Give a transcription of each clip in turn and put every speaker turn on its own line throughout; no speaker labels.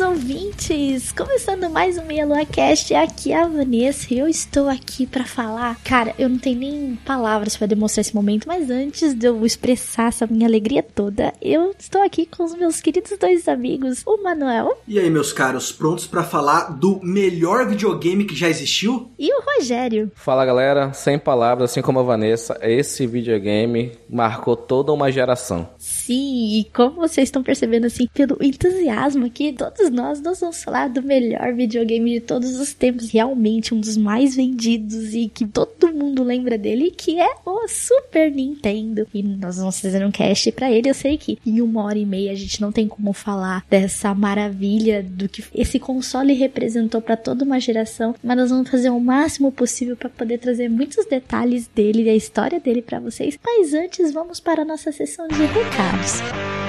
Queridos ouvintes! Começando mais um Meia Lua Cast, aqui é a Vanessa e eu estou aqui para falar. Cara, eu não tenho nem palavras para demonstrar esse momento, mas antes de eu expressar essa minha alegria toda, eu estou aqui com os meus queridos dois amigos, o Manuel.
E aí, meus caros, prontos para falar do melhor videogame que já existiu?
E o Rogério.
Fala galera, sem palavras, assim como a Vanessa, esse videogame marcou toda uma geração.
Sim, e como vocês estão percebendo assim, pelo entusiasmo aqui, todos nós, nós vamos falar do melhor videogame de todos os tempos, realmente um dos mais vendidos e que todo mundo lembra dele, que é o Super Nintendo. E nós vamos fazer um cast para ele, eu sei que em uma hora e meia a gente não tem como falar dessa maravilha do que esse console representou para toda uma geração, mas nós vamos fazer o máximo possível para poder trazer muitos detalhes dele e a história dele para vocês. Mas antes, vamos para a nossa sessão de recados. Muito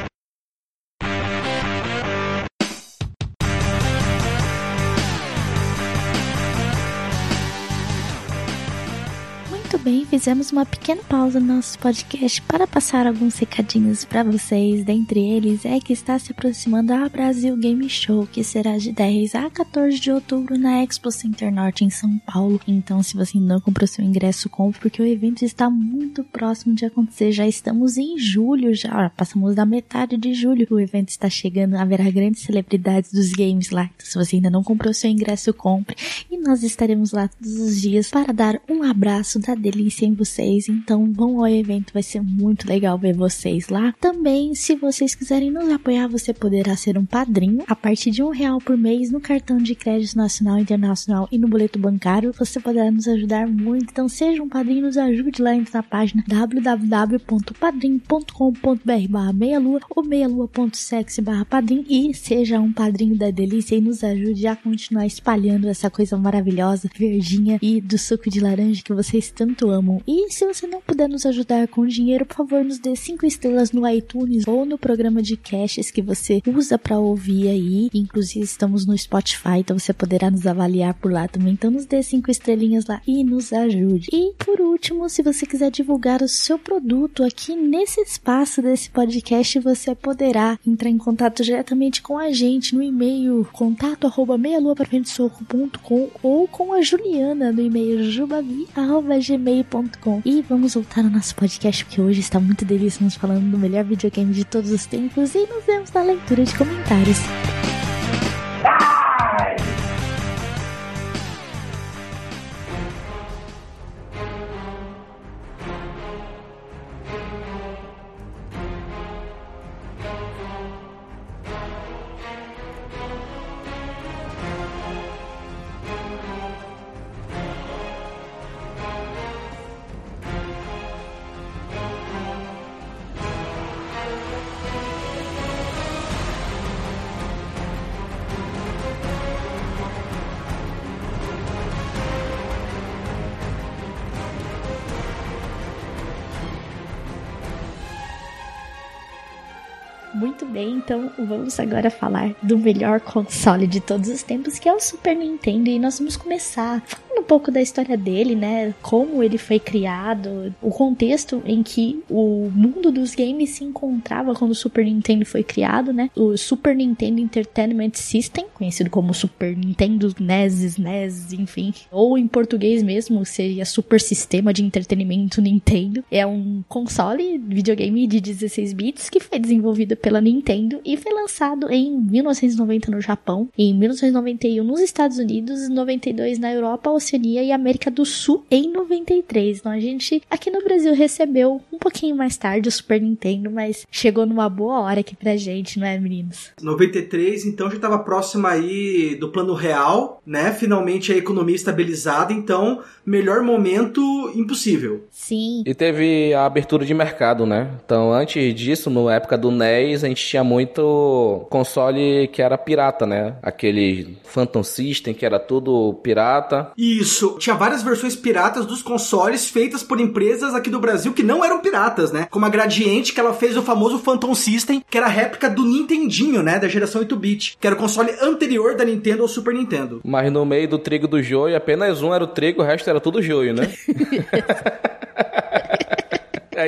bem, fizemos uma pequena pausa no nosso podcast para passar alguns recadinhos para vocês. Dentre eles é que está se aproximando a Brasil Game Show, que será de 10 a 14 de outubro na Expo Center Norte em São Paulo. Então, se você não comprou seu ingresso, compre, porque o evento está muito próximo de acontecer. Já estamos em julho, já passamos da metade de julho. O evento está chegando, haverá grandes celebridades dos games lá. Então, se você ainda não comprou seu ingresso, compre. E nós estaremos lá todos os dias para dar um abraço da delícia em vocês. Então vão ao evento, vai ser muito legal ver vocês lá. Também, se vocês quiserem nos apoiar, você poderá ser um padrinho a partir de um real por mês no cartão de crédito nacional, internacional e no boleto bancário. Você poderá nos ajudar muito. Então seja um padrinho, nos ajude lá na página www.padrim.com.br barra meialua ou meialua.sexy barra padrim e seja um padrinho da delícia e nos ajude a continuar espalhando essa coisa maravilhosa, verdinha e do suco de laranja que vocês tanto amam. E se você não puder nos ajudar com dinheiro, por favor, nos dê 5 estrelas no iTunes ou no programa de caches que você usa para ouvir aí. Inclusive, estamos no Spotify, então você poderá nos avaliar por lá também. Então, nos dê 5 estrelinhas lá e nos ajude. E por último, se você quiser divulgar o seu produto aqui nesse espaço desse podcast, você poderá entrar em contato diretamente com a gente no e-mail contato arroba ou com a Juliana no e-mail jubavi.gmail gmail.com. E vamos voltar ao nosso podcast, porque hoje está muito delicioso falando do melhor videogame de todos os tempos. E nos vemos na leitura de comentários. Então vamos agora falar do melhor console de todos os tempos, que é o Super Nintendo, e nós vamos começar pouco da história dele, né? Como ele foi criado, o contexto em que o mundo dos games se encontrava quando o Super Nintendo foi criado, né? O Super Nintendo Entertainment System, conhecido como Super Nintendo NES, SNES, enfim, ou em português mesmo seria Super Sistema de Entretenimento Nintendo. É um console videogame de 16 bits que foi desenvolvido pela Nintendo e foi lançado em 1990 no Japão, em 1991 nos Estados Unidos, 92 na Europa, Oceania Oceania e América do Sul em 93. Então a gente aqui no Brasil recebeu um pouquinho mais tarde o Super Nintendo, mas chegou numa boa hora aqui pra gente, não é, meninos?
93, então já estava próximo aí do plano real, né? Finalmente a economia estabilizada, então melhor momento impossível.
Sim.
E teve a abertura de mercado, né? Então, antes disso, na época do NES, a gente tinha muito console que era pirata, né? Aquele Phantom System, que era tudo pirata.
Isso. Tinha várias versões piratas dos consoles feitas por empresas aqui do Brasil que não eram piratas, né? Como a Gradiente, que ela fez o famoso Phantom System, que era a réplica do Nintendinho, né? Da geração 8-bit, que era o console anterior da Nintendo ao Super Nintendo.
Mas no meio do trigo do joio, apenas um era o trigo, o resto era tudo joio, né?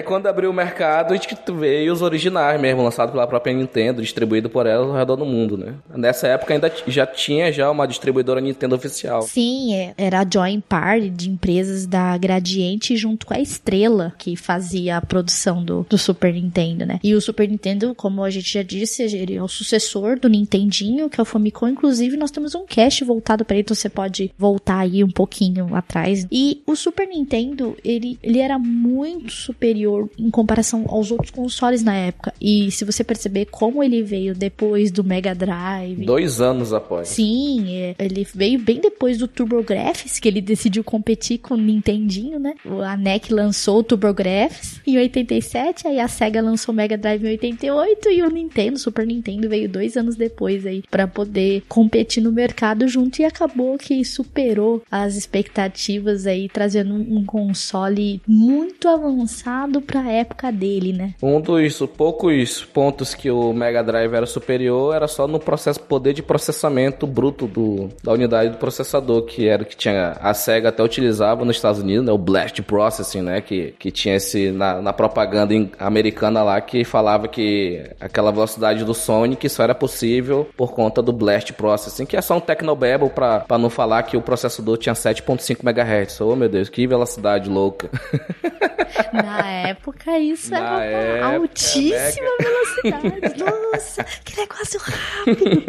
Quando abriu o mercado, a gente veio os originais mesmo, lançados pela própria Nintendo, distribuído por ela ao redor do mundo, né? Nessa época ainda já tinha já uma distribuidora Nintendo oficial.
Sim, é, era a joint party de empresas da Gradiente junto com a Estrela, que fazia a produção do, do Super Nintendo, né? E o Super Nintendo, como a gente já disse, ele é o sucessor do Nintendinho, que é o Famicom. Inclusive, nós temos um cast voltado para ele, então você pode voltar aí um pouquinho atrás. E o Super Nintendo, ele, ele era muito superior em comparação aos outros consoles na época. E se você perceber como ele veio depois do Mega Drive.
Dois anos após.
Sim, é, ele veio bem depois do TurboGrafx, que ele decidiu competir com o Nintendinho, né? A NEC lançou o TurboGrafx em 87, aí a Sega lançou o Mega Drive em 88 e o Nintendo, Super Nintendo, veio dois anos depois aí para poder competir no mercado junto e acabou que superou as expectativas aí, trazendo um console muito avançado pra época dele, né?
Um dos poucos pontos que o Mega Drive era superior era só no processo poder de processamento bruto do, da unidade do processador, que era o que tinha a Sega até utilizava nos Estados Unidos, né, o Blast Processing, né, que, que tinha esse na, na propaganda americana lá que falava que aquela velocidade do Sonic só era possível por conta do Blast Processing, que é só um Technobabble pra, pra não falar que o processador tinha 7.5 MHz. Oh meu Deus, que velocidade louca.
Na época isso Na era uma época, altíssima velocidade. Nossa, que negócio rápido.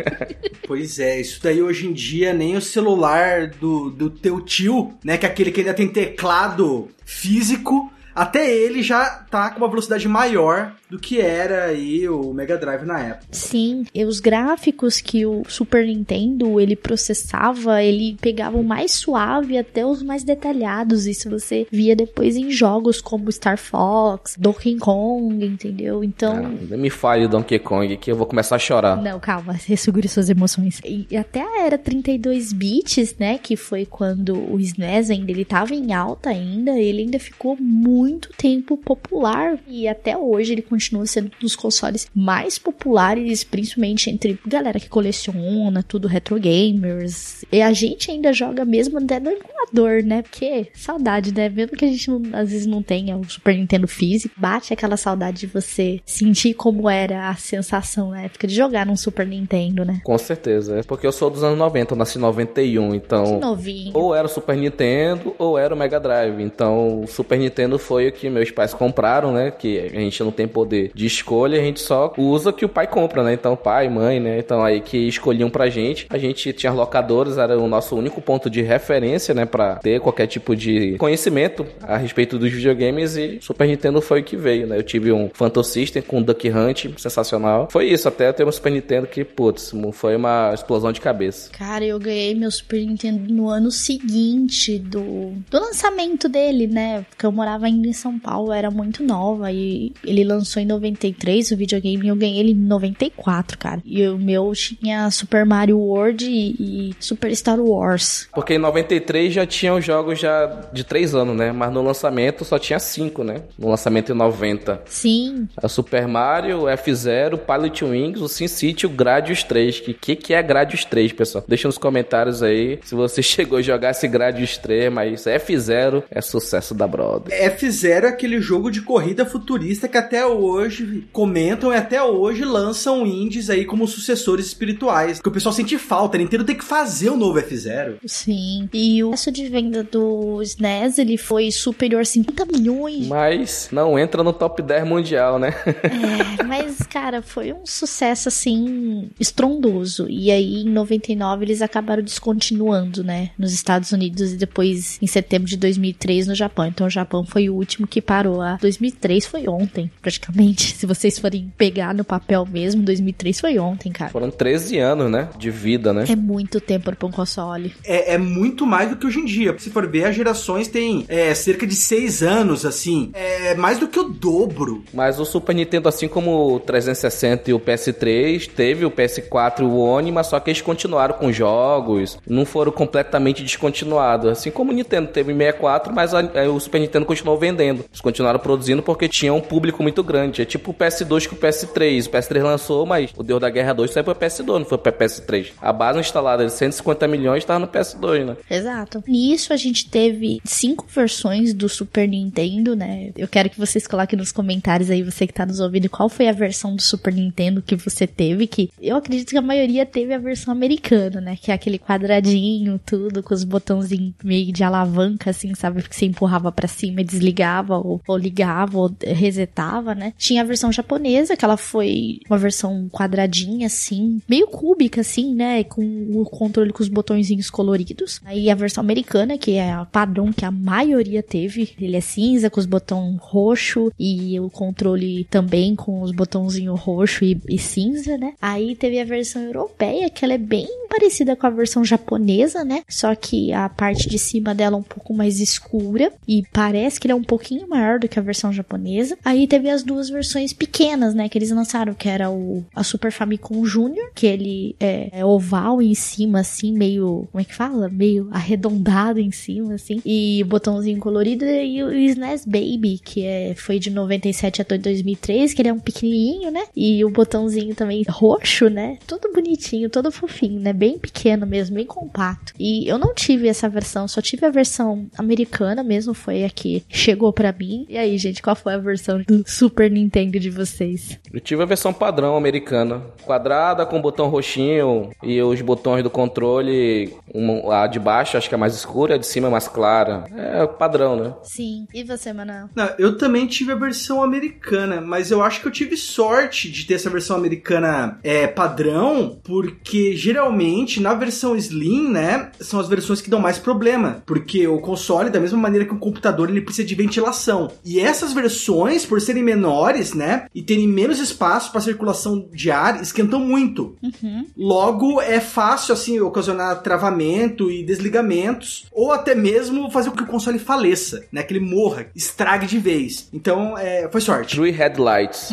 Pois é, isso daí hoje em dia nem o celular do, do teu tio, né, que é aquele que ainda tem teclado físico, até ele já tá com uma velocidade maior do que era aí o Mega Drive na época.
Sim, e os gráficos que o Super Nintendo ele processava, ele pegava o mais suave até os mais detalhados. Isso você via depois em jogos como Star Fox, Donkey Kong, entendeu? Então.
Ah, me fale Donkey Kong que eu vou começar a chorar.
Não, calma, segure suas emoções. E até a era 32 bits, né, que foi quando o SNES ainda ele tava em alta ainda, ele ainda ficou muito tempo popular e até hoje ele continua sendo um dos consoles mais populares, principalmente entre galera que coleciona, tudo retro gamers. E a gente ainda joga mesmo até no emulador, né? Porque saudade, né? Mesmo que a gente não, às vezes não tenha o Super Nintendo físico, bate aquela saudade de você sentir como era a sensação na época de jogar num Super Nintendo, né?
Com certeza. É porque eu sou dos anos 90, eu nasci em 91, então.
Novinho.
Ou era o Super Nintendo ou era o Mega Drive. Então, o Super Nintendo foi o que meus pais compraram, né? Que a gente não tem poder de escolha, a gente só usa o que o pai compra, né? Então, pai, mãe, né? Então, aí que escolhiam pra gente. A gente tinha locadores, era o nosso único ponto de referência, né? Pra ter qualquer tipo de conhecimento a respeito dos videogames e Super Nintendo foi o que veio, né? Eu tive um Phantom System com Duck Hunt, sensacional. Foi isso, até ter um Super Nintendo que, putz, foi uma explosão de cabeça.
Cara, eu ganhei meu Super Nintendo no ano seguinte do, do lançamento dele, né? Porque eu morava ainda em São Paulo, era muito nova e ele lançou em 93 o videogame e eu ganhei ele em 94, cara. E o meu tinha Super Mario World e, e Super Star Wars.
Porque em 93 já tinham jogos já de 3 anos, né? Mas no lançamento só tinha 5, né? No lançamento em 90.
Sim.
A Super Mario, o F0, o Pilot Wings, o Sin City, o Gradius 3. Que que, que é Gradius 3, pessoal? Deixa nos comentários aí se você chegou a jogar esse Gradius 3, mas F0 é sucesso da Brother.
F0 F-Zero é aquele jogo de corrida futurista que até hoje comentam e até hoje lançam indies aí como sucessores espirituais. Que o pessoal sente falta. A Nintendo tem que fazer o novo F-Zero.
Sim. E o preço de venda do SNES, ele foi superior a 50 milhões.
Mas não entra no top 10 mundial, né?
É, mas, cara, foi um sucesso, assim, estrondoso. E aí, em 99, eles acabaram descontinuando, né? Nos Estados Unidos e depois, em setembro de 2003, no Japão. Então, o Japão foi o último que parou. A 2003 foi ontem, praticamente. Se vocês forem pegar no papel mesmo, 2003 foi ontem, cara.
Foram 13 anos, né? De vida, né?
É muito tempo pra um console.
É, é muito mais do que hoje em dia. Se for ver, as gerações têm é, cerca de 6 anos, assim. É mais do que o dobro.
Mas o Super Nintendo, assim como o 360 e o PS3, teve o PS4 e o One, mas só que eles continuaram com jogos, não foram completamente descontinuados. Assim como o Nintendo teve 64, mas a, a, o Super Nintendo continuou vendendo. Eles continuaram produzindo porque tinha um público muito grande. É tipo o PS2 com o PS3. O PS3 lançou, mas o Deus da Guerra 2 saiu pra PS2, não foi pra PS3. A base instalada de 150 milhões estava no PS2, né?
Exato. Nisso a gente teve cinco versões do Super Nintendo, né? Eu quero que vocês coloquem nos comentários aí, você que tá nos ouvindo, qual foi a versão do Super Nintendo que você teve, que eu acredito que a maioria teve a versão americana, né? Que é aquele quadradinho, tudo, com os botãozinhos meio de alavanca, assim, sabe? Que você empurrava para cima e desligava, ou, ou ligava, ou resetava, né? Tinha a versão japonesa, que ela foi uma versão quadradinha, assim, meio cúbica, assim, né? Com o controle com os botõezinhos coloridos. Aí a versão americana, que é a padrão que a maioria teve, ele é cinza, com os botões roxo e o controle também com os botãozinhos roxo e, e cinza, né? Aí teve a versão europeia, que ela é bem parecida com a versão japonesa, né? Só que a parte de cima dela é um pouco mais escura e parece que ele é um pouquinho maior do que a versão japonesa. Aí teve as duas versões pequenas, né? Que eles lançaram, que era o a Super Famicom Junior, que ele é, é oval em cima, assim, meio. Como é que fala? Meio arredondado em cima, assim. E botãozinho colorido. E o SNES Baby, que é, foi de 97 até 2003, que ele é um pequenininho, né? E o botãozinho também roxo, né? Todo bonitinho, todo fofinho, né? Bem pequeno mesmo, bem compacto. E eu não tive essa versão, só tive a versão americana mesmo, foi a que chegou para mim. E aí, gente, qual foi a versão do Super Nintendo de vocês?
Eu tive a versão padrão americana, quadrada com botão roxinho e os botões do controle, uma, a de baixo acho que é mais escura, a de cima é mais clara. É padrão, né?
Sim. E você, Manuel?
Não, eu também tive a versão americana, mas eu acho que eu tive sorte de ter essa versão americana é, padrão, porque geralmente na versão Slim, né, são as versões que dão mais problema, porque o console, da mesma maneira que o computador, ele precisa de ventilação. E essas versões, por serem menores, né, e terem menos espaço para circulação de ar, esquentam muito.
Uhum.
Logo, é fácil, assim, ocasionar travamento e desligamentos, ou até mesmo fazer com que o console faleça, né, que ele morra, estrague de vez. Então, é, foi sorte.
True Headlights.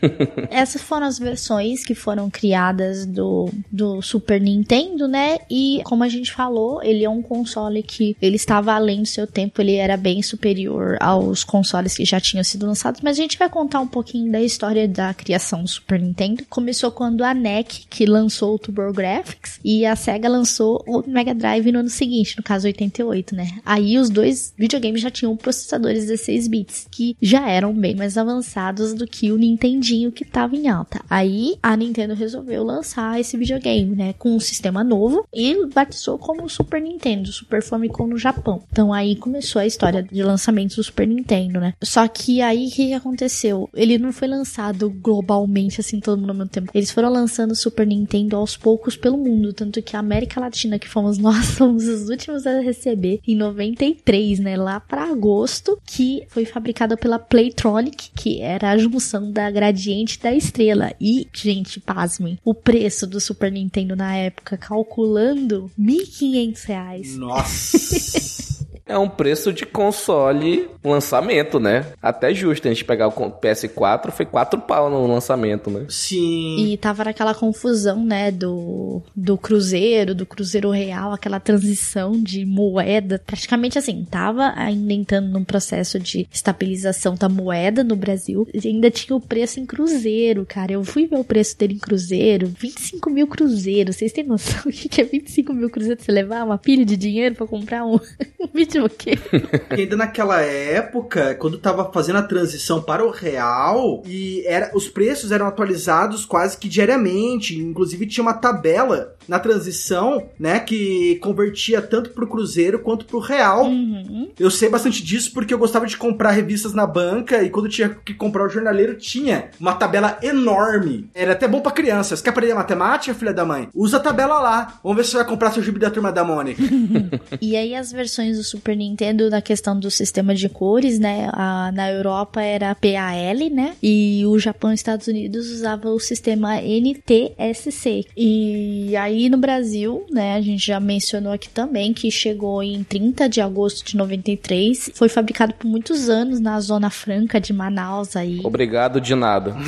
Essas foram as versões que foram criadas do, do Super Nintendo, né? E como a gente falou, ele é um console que ele estava além do seu tempo, ele era bem superior aos consoles que já tinham sido lançados, mas a gente vai contar um pouquinho da história da criação do Super Nintendo. Começou quando a NEC, que lançou o TurboGrafx, e a Sega lançou o Mega Drive no ano seguinte, no caso 88, né? Aí os dois videogames já tinham processadores 16 bits, que já eram bem mais avançados do que o Nintendinho que estava em alta. Aí a Nintendo resolveu lançar esse videogame, né, com um sistema novo e batizou como Super Nintendo, Super Famicom no Japão. Então aí começou a história de lançamento do Super Nintendo, né? Só que aí o que, que aconteceu? Ele não foi lançado globalmente assim todo mundo ao mesmo tempo. Eles foram lançando o Super Nintendo aos poucos pelo mundo, tanto que a América Latina, que fomos nós, fomos os últimos a receber em 93, né, lá para agosto, que foi fabricada pela Playtronic, que era a junção da Gradiente da Estrela. E, gente, pasmem, o preço do Super Nintendo na época, calculando, 1.500 reais.
Nossa.
É um preço de console lançamento, né? Até justo a gente pegar o PS4, foi 4 pau no lançamento, né?
Sim.
E tava naquela confusão, né, do, do cruzeiro, do cruzeiro real, aquela transição de moeda. Praticamente assim, tava ainda entrando num processo de estabilização da moeda no Brasil. E ainda tinha o preço em cruzeiro, cara. Eu fui ver o preço dele em cruzeiro, 25 mil cruzeiros. Vocês têm noção o que é 25 mil cruzeiros? Você levar uma pilha de dinheiro pra comprar um, um vídeo o quê?
Porque ainda naquela época, quando tava fazendo a transição para o real, e era, os preços eram atualizados quase que diariamente, inclusive tinha uma tabela na transição, né, que convertia tanto pro cruzeiro quanto pro real.
Uhum.
Eu sei bastante disso porque eu gostava de comprar revistas na banca e quando tinha que comprar o jornaleiro tinha uma tabela enorme. Era até bom pra crianças. Quer aprender matemática, filha da mãe? Usa a tabela lá. Vamos ver se você vai comprar seu gibi da turma da Mônica.
E aí as versões do Super Nintendo na questão do sistema de cores, né? A- na Europa era PAL, né? E o Japão e os Estados Unidos usava o sistema NTSC. E aí no Brasil, né, a gente já mencionou aqui também que chegou em 30 de agosto de 93, foi fabricado por muitos anos na Zona Franca de Manaus aí.
Obrigado de nada.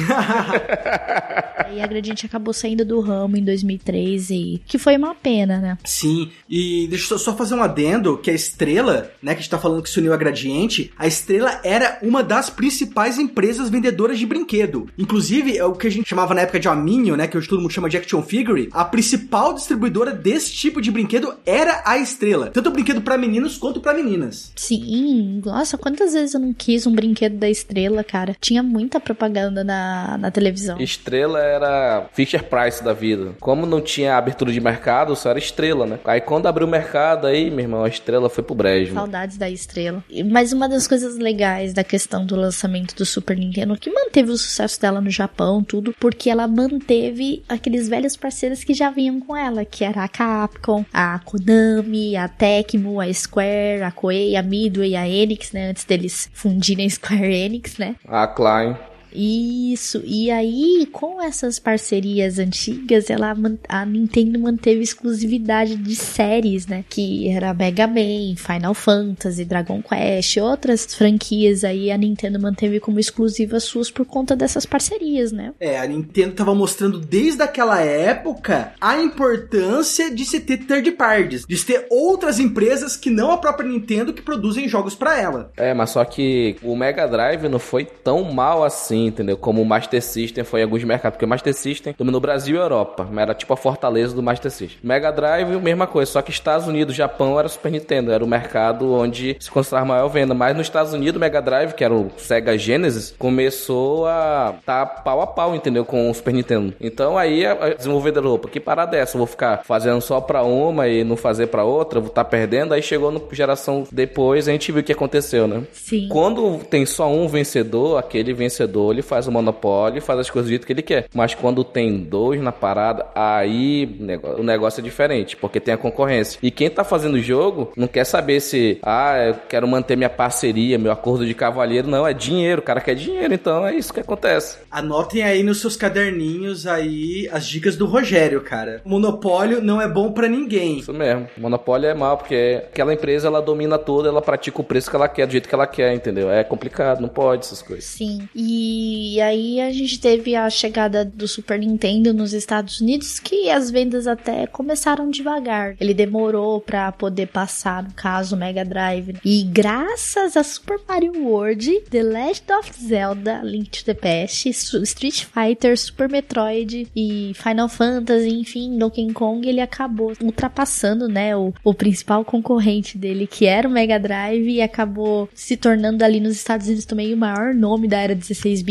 Aí a Gradiente acabou saindo do ramo em 2003 e que foi uma pena, né?
Sim, e deixa eu só fazer um adendo, que a Estrela, né, que a gente tá falando que se uniu a Gradiente, a Estrela era uma das principais empresas vendedoras de brinquedo. Inclusive, é o que a gente chamava na época de Aminho, né, que hoje todo mundo chama de Action Figure, a principal distribuidora desse tipo de brinquedo era a Estrela. Tanto brinquedo pra meninos quanto pra meninas.
Sim, nossa, quantas vezes eu não quis um brinquedo da estrela, cara? Tinha muita propaganda na, na televisão.
Estrela era Fisher Price da vida. Como não tinha abertura de mercado, só era estrela, né? Aí quando abriu o mercado, aí, meu irmão, a estrela foi pro brejo.
Saudades da estrela. Mas uma das coisas legais da questão do lançamento do Super Nintendo, que manteve o sucesso dela no Japão, tudo, porque ela manteve aqueles velhos parceiros que já vinham com ela, que era a Capcom, a Konami, a Tecmo, a Square, a Koei, a Midway, a Enix, né? Antes deles fundirem Square Enix, né?
A Klein.
Isso, e aí com essas parcerias antigas, ela a Nintendo manteve exclusividade de séries, né? Que era Mega Man, Final Fantasy, Dragon Quest, outras franquias aí a Nintendo manteve como exclusivas suas por conta dessas parcerias, né?
É, a Nintendo tava mostrando desde aquela época a importância de se ter third parties, de se ter outras empresas que não a própria Nintendo que produzem jogos pra ela.
É, mas só que o Mega Drive não foi tão mal assim, entendeu? Como o Master System foi em alguns mercados. Porque o Master System dominou Brasil e Europa. Mas era tipo a fortaleza do Master System. Mega Drive, mesma coisa. Só que Estados Unidos, Japão era Super Nintendo. Era o mercado onde se considerava a maior venda. Mas nos Estados Unidos, o Mega Drive, que era o Sega Genesis, começou a tá pau a pau, entendeu? Com o Super Nintendo. Então aí a desenvolvedora, opa, que parada é essa? Eu vou ficar fazendo só pra uma e não fazer pra outra? Vou estar perdendo? Aí chegou no geração depois, a gente viu o que aconteceu, né?
Sim.
Quando tem só um vencedor, aquele vencedor ele faz o monopólio, faz as coisas do jeito que ele quer. Mas quando tem dois na parada, aí o negócio é diferente, porque tem a concorrência. E quem tá fazendo o jogo não quer saber se, ah, eu quero manter minha parceria, meu acordo de cavalheiro. Não, é dinheiro, o cara quer dinheiro, então é isso que acontece.
Anotem aí nos seus caderninhos aí as dicas do Rogério, cara. Monopólio não é bom pra ninguém.
Isso mesmo. Monopólio é mal, porque aquela empresa ela domina tudo, ela pratica o preço que ela quer, do jeito que ela quer, entendeu? É complicado, não pode essas coisas.
Sim. E aí a gente teve a chegada do Super Nintendo nos Estados Unidos, que as vendas até começaram devagar. Ele demorou pra poder passar, no caso, o Mega Drive. E graças a Super Mario World, The Legend of Zelda, Link to the Past, Street Fighter, Super Metroid e Final Fantasy, enfim, Donkey Kong, ele acabou ultrapassando, né, o, o principal concorrente dele, que era o Mega Drive, e acabou se tornando ali nos Estados Unidos também o maior nome da era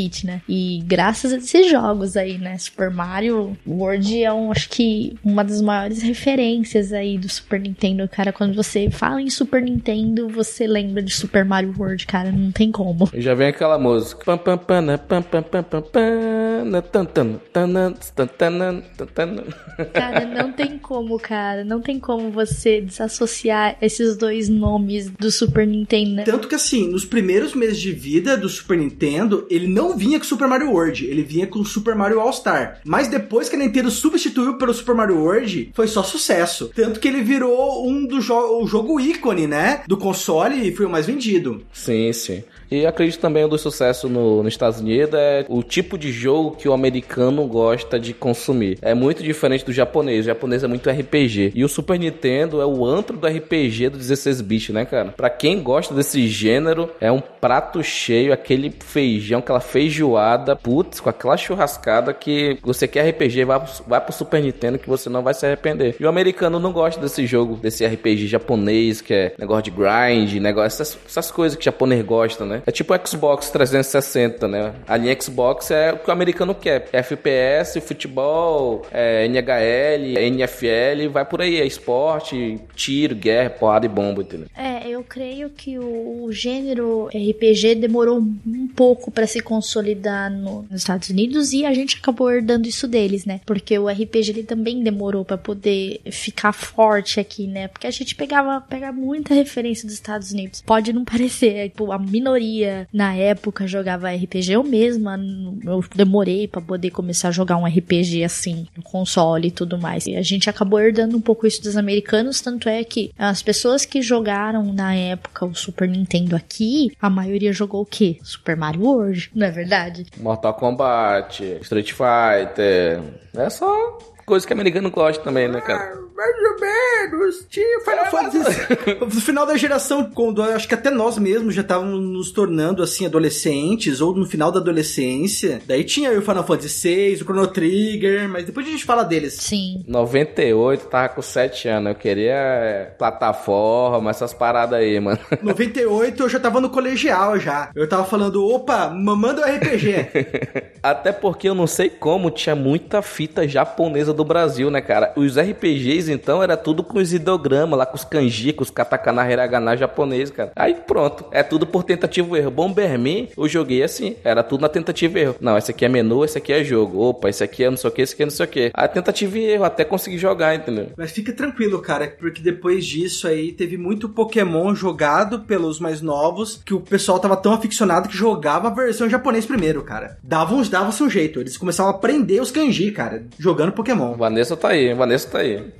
16-bit, né? E graças a esses jogos aí, né? Super Mario World é um, acho que uma das maiores referências aí do Super Nintendo, cara. Quando você fala em Super Nintendo, você lembra de Super Mario World, cara. Não tem como.
E já vem aquela música. Pam, pam, pam, na, pam, pam, pam, pam, pam, na, tan, tan, tan, na, tan, tan, na, tan, tan, na.
Cara, não tem como, cara. Não tem como você desassociar esses dois nomes do Super Nintendo, né?
Tanto que assim, nos primeiros meses de vida do Super Nintendo, ele não vinha com Super Mario World, ele vinha com Super Mario All-Star. Mas depois que a Nintendo substituiu pelo Super Mario World, foi só sucesso. Tanto que ele virou um do jo o jogo ícone, né? Do console e foi o mais vendido.
Sim, sim. E acredito também um do sucesso no, nos Estados Unidos é o tipo de jogo que o americano gosta de consumir. É muito diferente do japonês. O japonês é muito RPG. E o Super Nintendo é o antro do RPG do 16 bits, né, cara? Pra quem gosta desse gênero, é um prato cheio, aquele feijão, aquela feijoada, putz, com aquela churrascada que você quer RPG, vai, vai pro Super Nintendo que você não vai se arrepender. E o americano não gosta desse jogo, desse RPG japonês, que é negócio de grind, negócio, essas, essas coisas que o japonês gosta, né? É tipo Xbox 360, né? A linha Xbox é o que o americano quer. FPS, futebol, é, NHL, NFL, vai por aí. É esporte, tiro, guerra, porrada e bomba, entendeu?
É, eu creio que o, o gênero RPG demorou um pouco para se consolidar no, nos Estados Unidos e a gente acabou herdando isso deles, né? Porque o RPG ele também demorou para poder ficar forte aqui, né? Porque a gente pegava, pegava muita referência dos Estados Unidos. Pode não parecer, é, tipo, a minoria na época jogava RPG. Eu mesma, eu demorei para poder começar a jogar um RPG assim, no console e tudo mais. E a gente acabou herdando um pouco isso dos americanos, tanto é que as pessoas que jogaram na época o Super Nintendo aqui, a maioria jogou o quê? Super Mario World, não é verdade?
Mortal Kombat, Street Fighter. É só coisa que americano gosta também, né, cara?
Mais ou menos. Tinha Final é, Fantasy. No final da geração, quando acho que até nós mesmos já estávamos nos tornando assim adolescentes, ou no final da adolescência. Daí tinha o Final Fantasy VI, o Chrono Trigger, mas depois a gente fala deles.
Sim.
98, tava com 7 anos. Eu queria é, plataforma, essas paradas aí, mano.
98 eu já tava no colegial já. Eu tava falando, opa, manda o RPG.
até porque eu não sei como tinha muita fita japonesa do do Brasil, né, cara? Os RPGs, então, era tudo com os ideogramas lá, com os kanji, com os katakana, hiragana japonês, cara. Aí pronto, é tudo por tentativa e erro. Bomberman, eu joguei assim, era tudo na tentativa e erro. Não, esse aqui é menu, esse aqui é jogo. Opa, esse aqui é não sei o que, esse aqui é não sei o que. A tentativa e erro, até conseguir jogar, entendeu?
Mas fica tranquilo, cara, porque depois disso aí teve muito Pokémon jogado pelos mais novos, que o pessoal tava tão aficionado que jogava a versão japonês primeiro, cara. Dava uns, dava-se um jeito. Eles começavam a aprender os kanji, cara, jogando Pokémon.
Vanessa tá aí, Vanessa tá aí.
O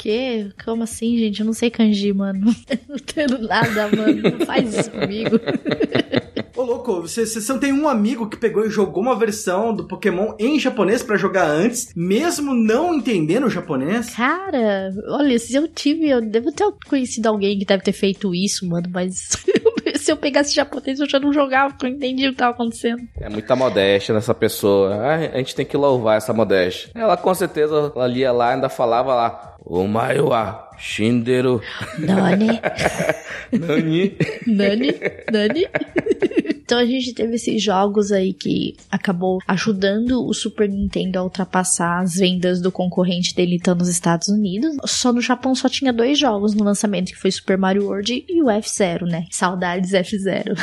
Como assim, gente? Eu não sei kanji, mano. não entendo nada, mano. Não faz isso comigo.
Ô, louco, você, você não tem um amigo que pegou e jogou uma versão do Pokémon em japonês para jogar antes, mesmo não entendendo o japonês?
Cara, olha, se eu tive, eu devo ter conhecido alguém que deve ter feito isso, mano, mas se eu pegasse japonês eu já não jogava, porque eu entendi o que tava acontecendo.
É muita modéstia nessa pessoa. a gente tem que louvar essa modéstia. Ela com certeza ela lia lá ainda falava lá. O Maiwa Shinderu.
Nani.
Nani.
Nani. Nani. Então a gente teve esses jogos aí que acabou ajudando o Super Nintendo a ultrapassar as vendas do concorrente dele então nos Estados Unidos. Só no Japão só tinha dois jogos no lançamento, que foi Super Mario World e o F0, né? Saudades F0.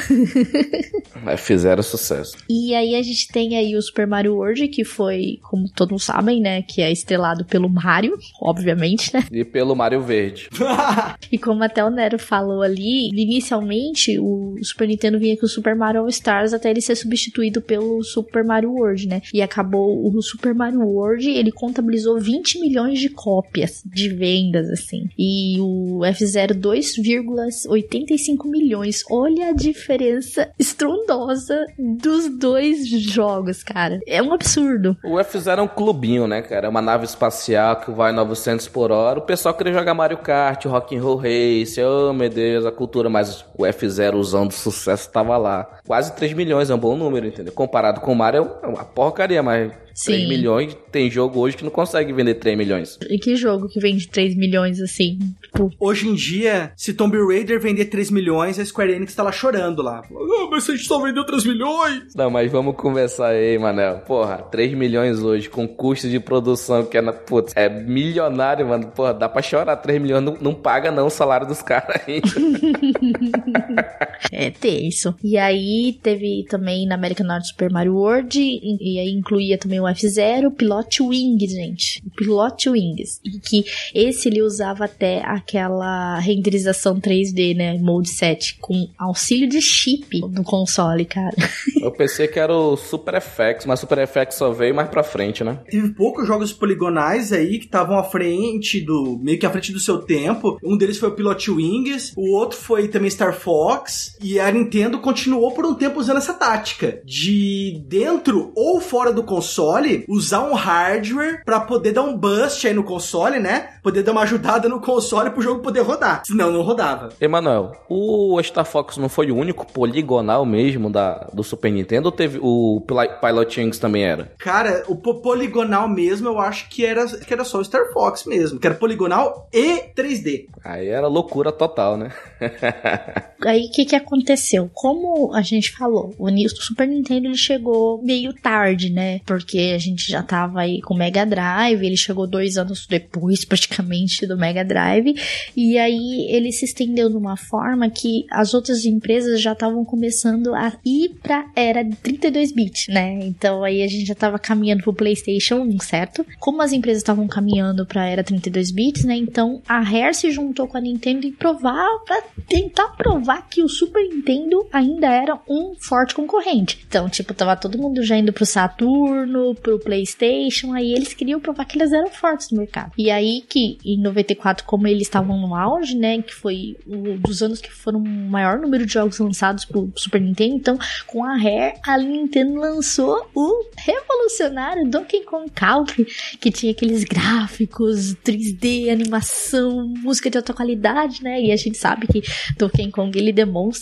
F0 é sucesso.
E aí a gente tem aí o Super Mario World, que foi, como todos sabem, né, que é estrelado pelo Mario, obviamente, né?
E pelo Mario Verde.
e como até o Nero falou ali, inicialmente o Super Nintendo vinha com o Super Mario All Stars até ele ser substituído pelo Super Mario World, né? E acabou o Super Mario World, ele contabilizou 20 milhões de cópias de vendas, assim. E o F0 2,85 milhões. Olha a diferença estrondosa dos dois jogos, cara. É um absurdo.
O F0 é um clubinho, né, cara? É uma nave espacial que vai 900 por hora. O pessoal queria jogar Mario Kart, Rock Roll Race, oh meu Deus, a cultura, mas o F0 usando sucesso tava lá quase 3 milhões, é um bom número, entendeu? Comparado com o Mario, é uma porcaria, mas Sim. 3 milhões, tem jogo hoje que não consegue vender 3 milhões.
E que jogo que vende 3 milhões assim?
Tipo... Hoje em dia, se Tomb Raider vender 3 milhões, a Square Enix tá lá chorando lá. Ah, mas a gente só vendeu 3 milhões!
Não, mas vamos conversar aí, Manel. Porra, 3 milhões hoje, com custo de produção que é, na, putz, é milionário, mano. Porra, dá pra chorar 3 milhões, não, não paga não o salário dos caras ainda.
é tenso. E aí, teve também na American North Super Mario World, e, e aí incluía também o F0 Pilot Wings, gente. Pilot Wings. E que esse ele usava até aquela renderização 3D, né? Mode 7, com auxílio de chip no console, cara.
Eu pensei que era o Super FX, mas Super FX só veio mais pra frente, né?
Teve poucos jogos poligonais aí que estavam à frente do. meio que à frente do seu tempo. Um deles foi o Pilot Wings, o outro foi também Star Fox. E a Nintendo continuou por um tempo usando essa tática de dentro ou fora do console usar um hardware para poder dar um boost aí no console, né? Poder dar uma ajudada no console pro jogo poder rodar. Senão não rodava.
Emanuel, o Star Fox não foi o único poligonal mesmo da, do Super Nintendo ou teve o Pilot Wings também era?
Cara, o poligonal mesmo eu acho que era, que era só o Star Fox mesmo, que era poligonal e 3D.
Aí era loucura total, né?
Aí o que, que aconteceu? Como a gente falou, o Super Nintendo ele chegou meio tarde, né? Porque a gente já tava aí com o Mega Drive, ele chegou dois anos depois, praticamente, do Mega Drive. E aí ele se estendeu de uma forma que as outras empresas já estavam começando a ir pra era de 32 bits, né? Então aí a gente já tava caminhando pro PlayStation 1, certo? Como as empresas estavam caminhando pra era 32 bits, né? Então a Rare se juntou com a Nintendo e provar para tentar provar que o Super Nintendo ainda era um forte concorrente. Então, tipo, tava todo mundo já indo pro Saturno, pro PlayStation, aí eles queriam provar que eles eram fortes no mercado. E aí que em 94, como eles estavam no auge, né, que foi um dos anos que foram o maior número de jogos lançados pro Super Nintendo, então com a Rare, a Nintendo lançou o revolucionário Donkey Kong Country, que tinha aqueles gráficos 3D, animação, música de alta qualidade, né? E a gente sabe que Donkey Kong ele demonstra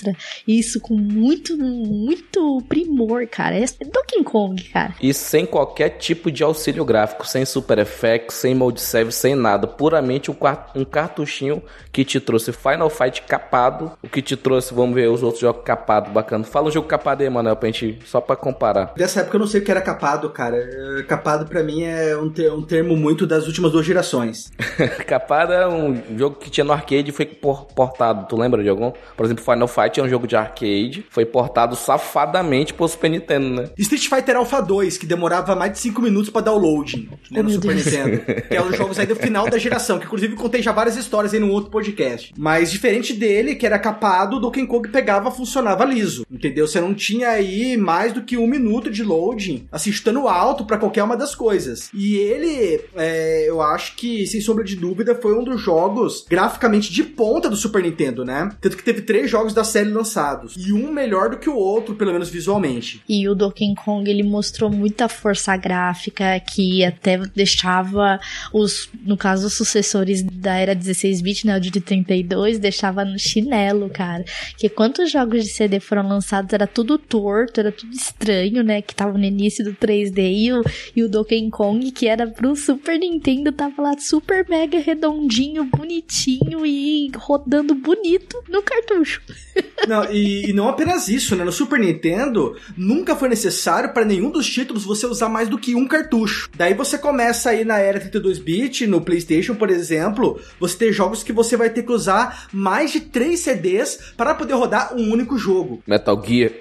isso com muito, muito primor, cara. É Donkey Kong, cara.
E sem qualquer tipo de auxílio gráfico, sem Super Effects, sem Mode Save, sem nada. Puramente um, um cartuchinho que te trouxe Final Fight capado, o que te trouxe, vamos ver os outros jogos capados, bacana. Fala um jogo capado aí, Manuel, pra gente, só pra comparar.
Dessa época eu não sei o que era capado, cara. Capado pra mim é um, ter, um termo muito das últimas duas gerações.
capado é um jogo que tinha no arcade e foi portado, tu lembra de algum? Por exemplo, Final Fight é um jogo de arcade, foi portado safadamente pro Super Nintendo, né?
Street Fighter Alpha 2, que demorava mais de 5 minutos pra download né, no Super Deus. Nintendo. Que é um dos jogos aí do final da geração, que inclusive contei já várias histórias aí num outro podcast. Mas diferente dele, que era capado, o Donkey Kong pegava, funcionava liso. Entendeu? Você não tinha aí mais do que um minuto de loading, assim, chutando alto para qualquer uma das coisas. E ele, é, eu acho que, sem sombra de dúvida, foi um dos jogos graficamente de ponta do Super Nintendo, né? Tanto que teve três jogos da série lançados. E um melhor do que o outro, pelo menos visualmente.
E o Donkey Kong, ele mostrou muita força gráfica que até deixava os, no caso, os sucessores da era 16-bit, né? O de 32, deixava no chinelo, cara. Que quantos jogos de CD foram lançados, era tudo torto, era tudo estranho, né? Que tava no início do 3D. E o, e o Donkey Kong, que era pro Super Nintendo, tava lá super mega redondinho, bonitinho e rodando bonito no cartucho.
Não, e, e, não apenas isso, né? No Super Nintendo, nunca foi necessário para nenhum dos títulos você usar mais do que um cartucho. Daí você começa aí na era 32-bit, no PlayStation, por exemplo, você tem jogos que você vai ter que usar mais de três CDs para poder rodar um único jogo.
Metal Gear.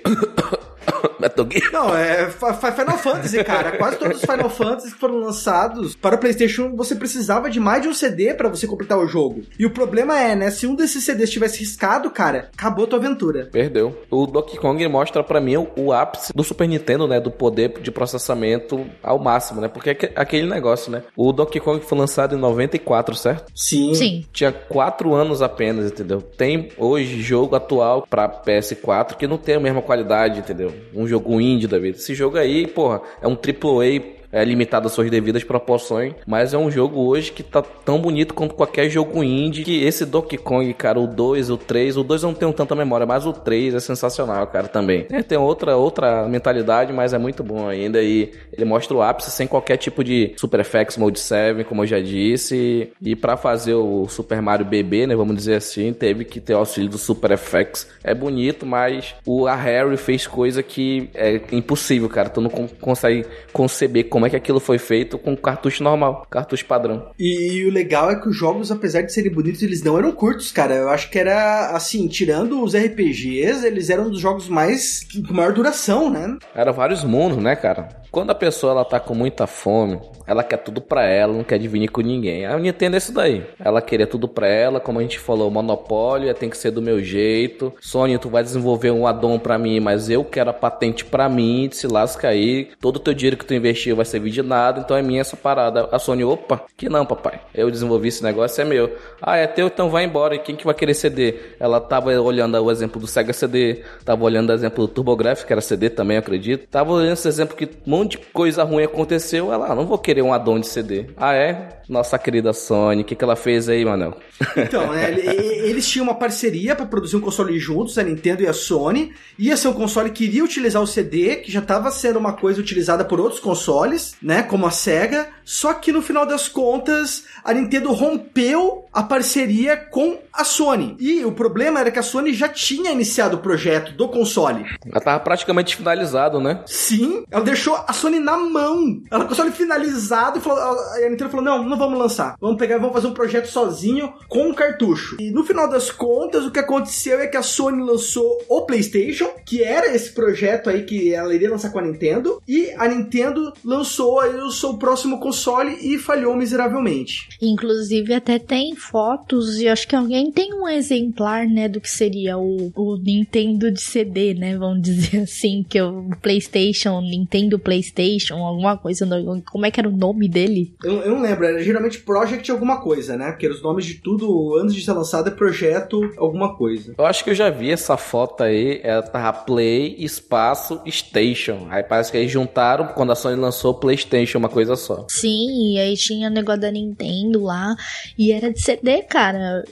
Metal Gear. Não, é Final Fantasy, cara. Quase todos os Final Fantasy que foram lançados para o PlayStation, você precisava de mais de um CD para você completar o jogo. E o problema é, né? Se um desses CDs tivesse riscado, cara, acabou a tua aventura.
Perdeu. O Donkey Kong mostra para mim o, o, ápice do Super Nintendo, né? Do poder de processamento ao máximo, né? Porque é aquele negócio, né? O Donkey Kong foi lançado em 94, certo?
Sim.
Sim.
Tinha quatro anos apenas, entendeu? Tem hoje jogo atual para PS4 que não tem a mesma qualidade, entendeu? Um jogo indie da vida. Esse jogo aí, porra, é um AAA é limitado às suas devidas proporções, mas é um jogo hoje que tá tão bonito quanto qualquer jogo indie, que esse Donkey Kong, cara, o 2, o 3, o 2 eu não tenho tanta memória, mas o 3 é sensacional, cara, também. É, tem outra outra mentalidade, mas é muito bom ainda e ele mostra o ápice sem qualquer tipo de Super Effects Mode 7, como eu já disse, e para fazer o Super Mario bebê, né, vamos dizer assim, teve que ter o auxílio do Super Effects. É bonito, mas o a Harry fez coisa que é impossível, cara, tu não consegue conceber como é que aquilo foi feito com cartucho normal, cartucho padrão.
E, e, o legal é que os jogos, apesar de serem bonitos, eles não eram curtos, cara. Eu acho que era, assim, tirando os RPGs, eles eram um dos jogos mais com maior duração, né?
Era vários mundos, né, cara? Quando a pessoa ela tá com muita fome, ela quer tudo pra ela, não quer dividir com ninguém. A Nintendo é isso daí. Ela queria tudo pra ela, como a gente falou, monopólio, tem que ser do meu jeito. Sony, tu vai desenvolver um addon pra mim, mas eu quero a patente pra mim, se lasca aí. Todo o teu dinheiro que tu investiu vai servir de nada, então é minha essa parada. A Sony, opa, que não, papai. Eu desenvolvi esse negócio, é meu. Ah, é teu, então vai embora. E quem que vai querer CD? Ela tava olhando o exemplo do Sega CD, tava olhando o exemplo do TurboGrafx, que era CD também, acredito. Tava olhando esse exemplo que um monte de coisa ruim aconteceu. Ela, ah, não vou querer um addon de CD. Ah, é? Nossa querida Sony, o que, que ela fez aí, Manel?
Então, né, eles tinham uma parceria para produzir um console juntos, a Nintendo e a Sony. Ia ser um console que iria utilizar o CD, que já estava sendo uma coisa utilizada por outros consoles, né, como a Sega. Só que no final das contas, a Nintendo rompeu a parceria com a Sony. E o problema era que a Sony já tinha iniciado o projeto do console.
Ela tava praticamente finalizado, né?
Sim, ela deixou a Sony na mão. Ela com o console finalizado e falou, a Nintendo falou: "Não, não vamos lançar. Vamos pegar, vamos fazer um projeto sozinho com um cartucho". E no final das contas, o que aconteceu é que a Sony lançou o PlayStation, que era esse projeto aí que ela iria lançar com a Nintendo, e a Nintendo lançou aí o seu próximo console e falhou miseravelmente.
Inclusive até tem fotos e acho que alguém tem um exemplar, né, do que seria o, o Nintendo de CD, né, vamos dizer assim, que é o PlayStation, Nintendo PlayStation, alguma coisa, como é que era o nome dele?
Eu, eu não lembro, era geralmente Project alguma coisa, né, porque os nomes de tudo antes de ser lançado é Projeto alguma coisa.
Eu acho que eu já vi essa foto aí, ela tava Play, espaço, Station, aí parece que eles juntaram quando a Sony lançou o PlayStation, uma coisa só.
Sim, e aí tinha o negócio da Nintendo lá, e era de CD, cara,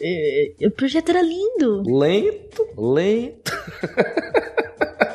o projeto era lindo.
Lento, lento.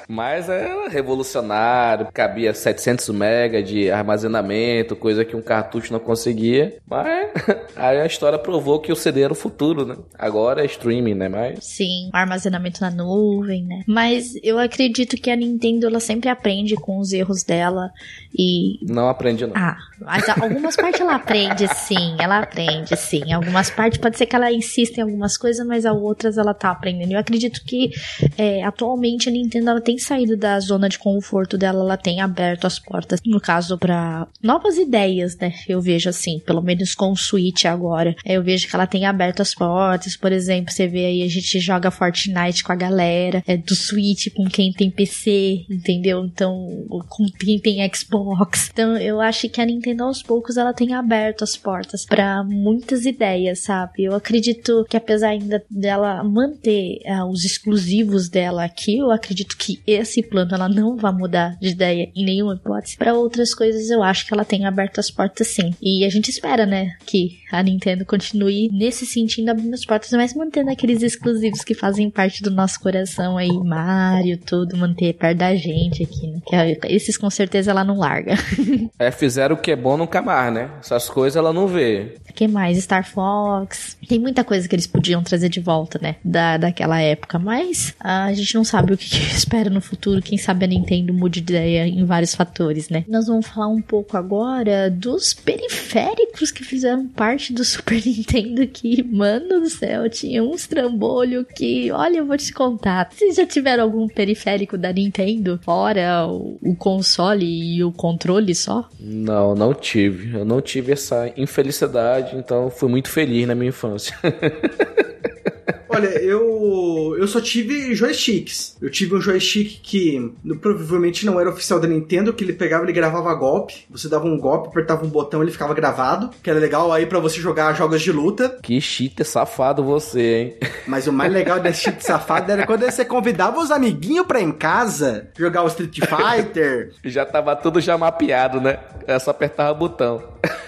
Mas era revolucionário, cabia 700 MB de armazenamento, coisa que um cartucho não conseguia. Mas aí a história provou que o CD era o futuro, né? Agora é streaming, né? Mas...
Sim, armazenamento na nuvem, né? Mas eu acredito que a Nintendo ela sempre aprende com os erros dela e.
Não aprende, não.
Ah, mas algumas partes ela aprende sim, ela aprende sim. Algumas partes pode ser que ela insista em algumas coisas, mas a outras ela tá aprendendo. Eu acredito que é, atualmente a Nintendo ela tem saído da zona de conforto dela, ela tem aberto as portas, no caso, para novas ideias, né? Eu vejo assim, pelo menos com o Switch agora. Eu vejo que ela tem aberto as portas, por exemplo, você vê aí a gente joga Fortnite com a galera, é do Switch com quem tem PC, entendeu? Então, com quem tem Xbox. Então, eu acho que a Nintendo aos poucos ela tem aberto as portas para muitas ideias, sabe? Eu acredito que apesar ainda dela manter uh, os exclusivos dela aqui, eu acredito que esse plano ela não vai mudar de ideia em nenhuma hipótese. Para outras coisas, eu acho que ela tem aberto as portas sim. E a gente espera, né, que a Nintendo continue nesse sentido abrindo as portas, mas mantendo aqueles exclusivos que fazem parte do nosso coração aí, Mario, tudo, manter perto da gente aqui, né? Que é, esses com certeza ela não larga.
é, fizeram o que é bom nunca mais, né? Essas coisas ela não vê.
O que mais? Star Fox. Tem muita coisa que eles podiam trazer de volta, né? Da, daquela época, mas a gente não sabe o que, que espera no futuro. Quem sabe a Nintendo mude de ideia em vários fatores, né? Nós vamos falar um pouco agora dos periféricos que fizeram parte do Super Nintendo que, mano do céu, tinha uns trambolho que, olha, eu vou te contar. Vocês já tiveram algum periférico da Nintendo? Fora o, o console e o controle só?
Não, não tive. Eu não tive essa infelicidade, então fui muito feliz na minha infância.
Olha, eu eu só tive joysticks. Eu tive um joystick que provavelmente não era oficial da Nintendo, que ele pegava e gravava golpe. Você dava um golpe, apertava um botão, ele ficava gravado, que era legal aí para você jogar jogos de luta.
Que cheater safado você, hein?
Mas o mais legal desse cheat safado era quando você convidava os amiguinhos pra ir em casa jogar o Street Fighter.
já tava tudo já mapeado, né? É só apertar o botão.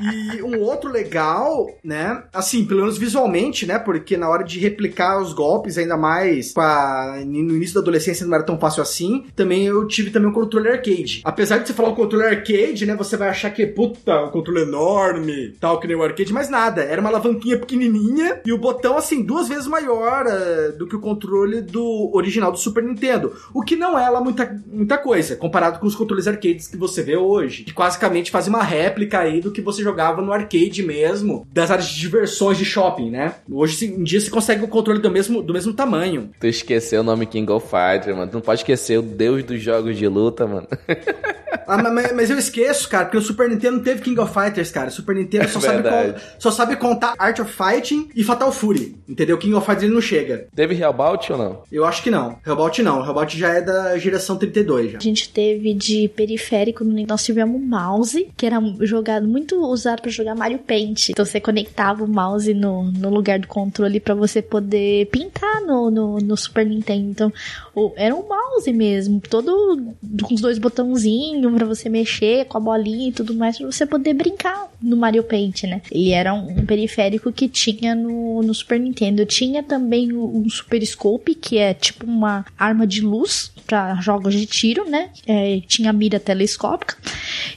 e um outro legal, né? Assim, pelo menos visualmente, né? Porque na hora de replicar os golpes, ainda mais a, no início da adolescência não era tão fácil assim. Também eu tive também um controle arcade. Apesar de você falar o controle arcade, né? Você vai achar que, puta, o controle enorme, tal, que nem o arcade, mas nada. Era uma alavanquinha pequenininha e o botão, assim, duas vezes maior uh, do que o controle do original do Super Nintendo. O que não é lá muita, muita coisa, comparado com os controles arcades que você vê hoje, que basicamente fazem uma réplica aí do que você jogava no arcade mesmo, das áreas de diversões de shopping, né? Hoje em dia você consegue o controle do mesmo, do mesmo tamanho.
Tu esqueceu o nome King of Fighters, mano. Tu não pode esquecer o deus dos jogos de luta, mano.
ah, mas, mas, eu esqueço, cara, porque o Super Nintendo não teve King of Fighters, cara. O Super Nintendo só, sabe, só sabe contar Art of Fighting e Fatal Fury, entendeu? King of Fighters ele não chega.
Teve Hellbout ou não?
Eu acho que não. Hellbout não. Hellbout já é da geração 32 já.
A gente teve de periférico, nós tivemos mouse, que era jogado, muito usado para jogar Mario Paint. Então você conectava o mouse no, no lugar do controle para você poder pintar no, no, no Super Nintendo. Então, o, era um mouse mesmo, todo com os dois botãozinhos para você mexer com a bolinha e tudo mais, pra você poder brincar no Mario Paint, né? Ele era um, um periférico que tinha no, no Super Nintendo. Tinha também um Super Scope, que é tipo uma arma de luz para jogos de tiro, né? É, tinha mira telescópica.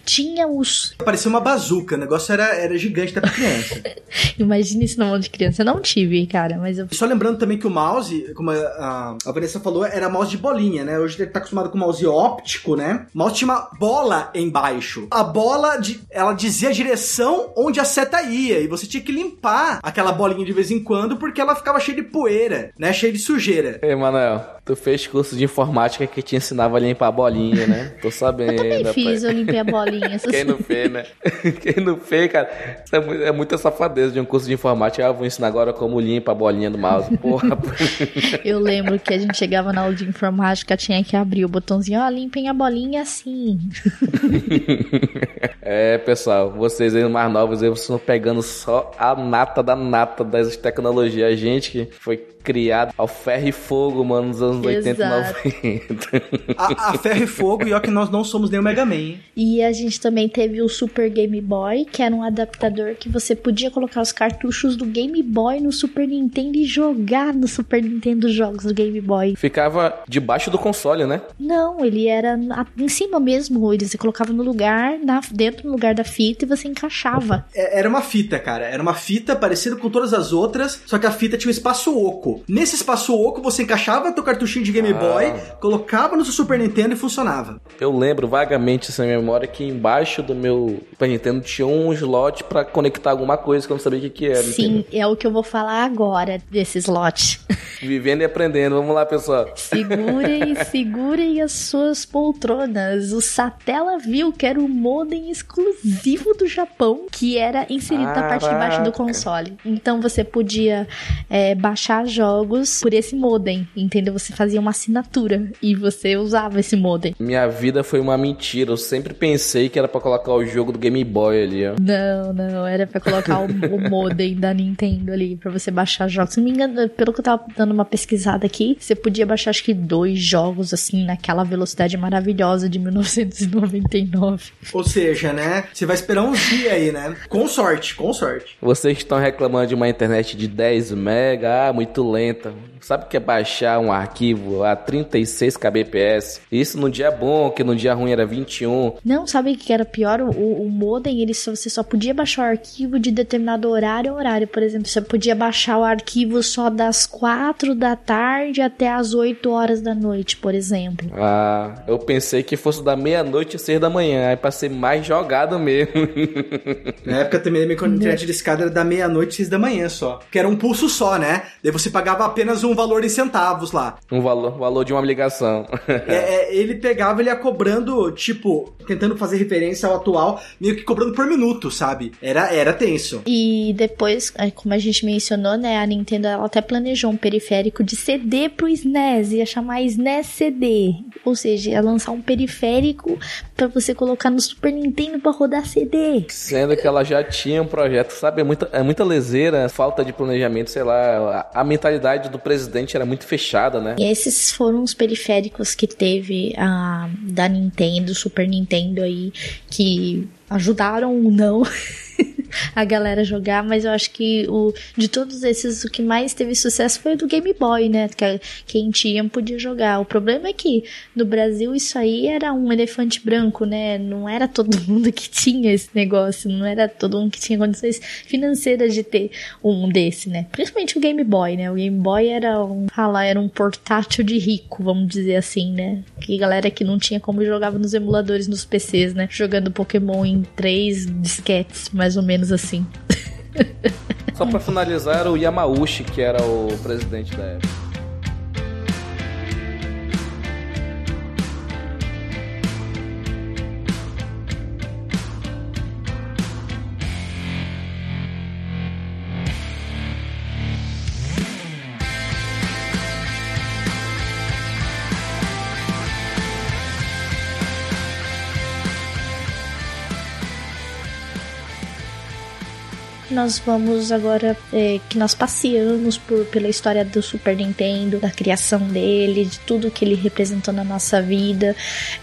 Tinha os.
Parecia uma bazuca, o negócio era, era gigante até pra criança.
Imagina isso na mão de criança. Eu não tive, cara, mas eu.
Só lembrando também que o mouse, como a, a Vanessa falou, era mouse de bolinha, né? Hoje ele tá acostumado com mouse óptico, né? O mouse tinha uma bola embaixo. A bola, de, ela dizia a direção onde a seta ia. E você tinha que limpar aquela bolinha de vez em quando porque ela ficava cheia de poeira, né? Cheia de sujeira.
Ei, Manuel, tu fez curso de informática que te ensinava a limpar a bolinha, né? Tô sabendo. Eu
também fiz, eu limpei a bolinha.
Quem não fez, né? Quem não fez, cara, isso é, é muita safadeza de um curso de informática. Ah, vou ensinar agora como limpa a bolinha do mouse. Porra.
eu lembro que a gente chegava na aula de informática, tinha que abrir o botãozinho, ó, oh, limpem a bolinha assim.
é, pessoal, vocês aí mais novos, vocês estão pegando só a nata da nata das tecnologias. A gente que foi criado ao ferro e fogo, mano, nos anos Exato. 80 e 90.
A, a ferro e fogo, e ó que nós não somos nem o Mega Man.
E a gente também teve o Super Game Boy, que era um adaptador que você podia colocar os cartuchos do Game Boy no Super Nintendo e jogar no Super Nintendo jogos do Game Boy.
Ficava debaixo do console, né?
Não, ele era em cima mesmo. Ele você colocava no lugar, na, dentro do lugar da fita e você encaixava.
É, era uma fita, cara. Era uma fita parecida com todas as outras, só que a fita tinha um espaço oco. Nesse espaço oco, você encaixava teu cartuchinho de Game ah. Boy, colocava no seu Super Nintendo e funcionava.
Eu lembro vagamente essa memória que embaixo do meu Super Nintendo tinha um slot para conectar alguma coisa que eu não sabia o que, que era.
Sim, entendeu? é o que eu vou falar agora desse slot.
Vivendo e aprendendo. Vamos lá, pessoal.
Segurem, segurem as suas poltronas. O Satella viu que era o modem exclusivo do Japão, que era inserido Caraca. na parte de baixo do console. Então você podia é, baixar jogos jogos por esse modem, entendeu? Você fazia uma assinatura e você usava esse modem.
Minha vida foi uma mentira. Eu sempre pensei que era para colocar o jogo do Game Boy ali, ó.
Não, não, era para colocar o, o, modem da Nintendo ali para você baixar jogos. Se não me engano, pelo que eu tava dando uma pesquisada aqui, você podia baixar acho que dois jogos assim naquela velocidade maravilhosa de 1999.
Ou seja, né? Você vai esperar uns dias aí, né? Com sorte, com sorte.
Vocês estão reclamando de uma internet de 10 mega, ah, muito lenta. Sabe o que é baixar um arquivo a 36 kbps? Isso no dia bom, que no dia ruim era 21.
Não, sabe o que era pior? O, o modem, ele só, você só podia baixar o arquivo de determinado horário horário. Por exemplo, você podia baixar o arquivo só das 4 da tarde até as 8 horas da noite, por exemplo.
Ah, eu pensei que fosse da meia-noite às 6 da manhã, aí pra ser mais jogado mesmo.
Na época também a minha internet de escada era da meia-noite às 6 da manhã só. Que era um pulso só, né? Daí você pagava apenas um valor em centavos lá.
Um valor, valor de uma ligação.
é, é, ele pegava, ele ia cobrando, tipo, tentando fazer referência ao atual, meio que cobrando por minuto, sabe? Era, era tenso.
E depois, é, como a gente mencionou, né, a Nintendo ela até planejou um periférico de CD pro SNES, ia chamar SNES CD. Ou seja, ia lançar um periférico para você colocar no Super Nintendo para rodar CD.
Sendo que ela já tinha um projeto, sabe? É muita, é muita leseira, falta de planejamento, sei lá. A, a mentalidade do presidente era muito fechada, né?
E esses foram os periféricos que teve a da Nintendo, Super Nintendo aí, que ajudaram ou não a galera jogar, mas eu acho que o de todos esses, o que mais teve sucesso foi o do Game Boy, né? Que quem tinha podia jogar. O problema é que no Brasil isso aí era um elefante branco, né? Não era todo mundo que tinha esse negócio, não era todo mundo que tinha condições financeiras de ter um desse, né? Principalmente o Game Boy, né? O Game Boy era um, ah era um portátil de rico, vamos dizer assim, né? Que galera que não tinha como jogava nos emuladores nos PCs, né? Jogando Pokémon em três disquetes, mais ou menos assim.
Só para finalizar, o Yamauchi, que era o presidente da época.
Nós vamos agora é, que nós passeamos por, pela história do Super Nintendo, da criação dele, de tudo que ele representou na nossa vida,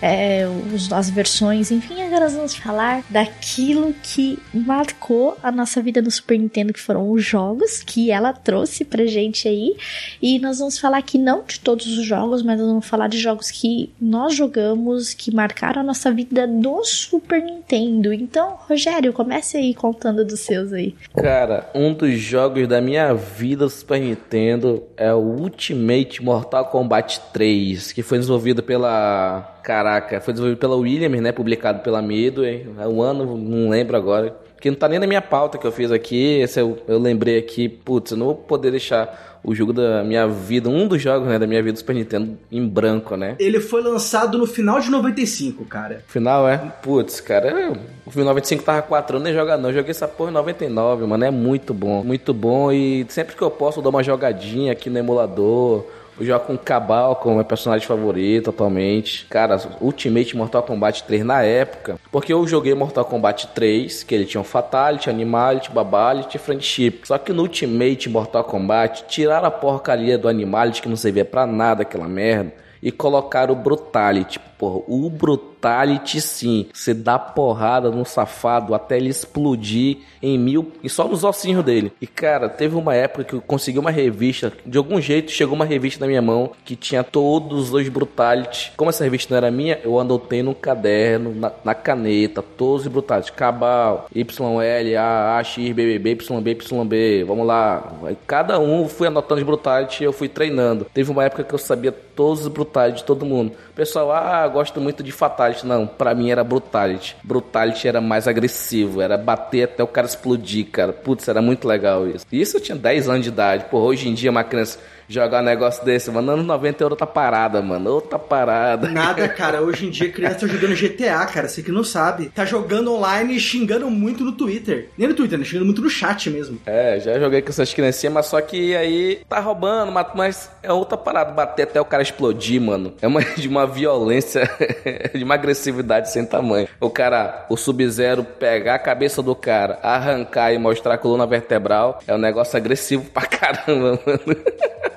é, os, as versões, enfim, agora nós vamos falar daquilo que marcou a nossa vida no Super Nintendo, que foram os jogos que ela trouxe pra gente aí. E nós vamos falar aqui não de todos os jogos, mas nós vamos falar de jogos que nós jogamos, que marcaram a nossa vida no Super Nintendo. Então, Rogério, comece aí contando dos seus aí.
Cara, um dos jogos da minha vida Super Nintendo é o Ultimate Mortal Kombat 3, que foi desenvolvido pela. Caraca, foi desenvolvido pela Williams, né? Publicado pela Midway. É um ano, não lembro agora. Que não tá nem na minha pauta que eu fiz aqui. Esse eu, eu lembrei aqui, putz, eu não vou poder deixar o jogo da minha vida, um dos jogos, né, da minha vida do Super Nintendo em branco, né?
Ele foi lançado no final de 95, cara.
Final, é? Putz, cara, eu, o final 95 tava 4 anos nem jogar não. Eu joguei essa porra em 99, mano. É muito bom. Muito bom. E sempre que eu posso, eu dou uma jogadinha aqui no emulador eu jogo com Cabal como meu personagem favorito atualmente. Cara, Ultimate Mortal Kombat 3 na época. Porque eu joguei Mortal Kombat 3, que ele tinha o Fatality, Animality, Babality e Friendship. Só que no Ultimate Mortal Kombat, tiraram a porcaria do Animality, que não servia pra nada aquela merda, e colocaram o Brutality. Porra, o Brutality Brutality sim. Você dá porrada no safado até ele explodir em mil e só nos ossinhos dele. E cara, teve uma época que eu consegui uma revista, de algum jeito chegou uma revista na minha mão que tinha todos os Brutality. Como essa revista não era minha, eu anotei no caderno, na, na caneta, todos os Brutality. Cabal, YL, A, A, X, BBB, YB, YB. Vamos lá. Cada um fui anotando os Brutality eu fui treinando. Teve uma época que eu sabia todos os Brutality de todo mundo. Pessoal, ah, gosto muito de Fatality. Não, pra mim era Brutality. Brutality era mais agressivo, era bater até o cara explodir, cara. Putz, era muito legal isso. Isso eu tinha 10 anos de idade. Pô, hoje em dia uma criança jogar um negócio desse, mano. Anos 90 é outra parada, mano. Outra parada.
Nada, cara. Hoje em dia criança tá jogando GTA, cara. Você que não sabe. Tá jogando online e xingando muito no Twitter. Nem no Twitter, né? Xingando muito no chat mesmo.
É, já joguei com essas criancinhas, mas só que aí tá roubando, mas é outra parada. Bater até o cara explodir, mano. É uma, de uma violência, de uma agressividade sem tamanho. O cara, o Sub-Zero pegar a cabeça do cara, arrancar e mostrar a coluna vertebral é um negócio agressivo pra caramba, mano.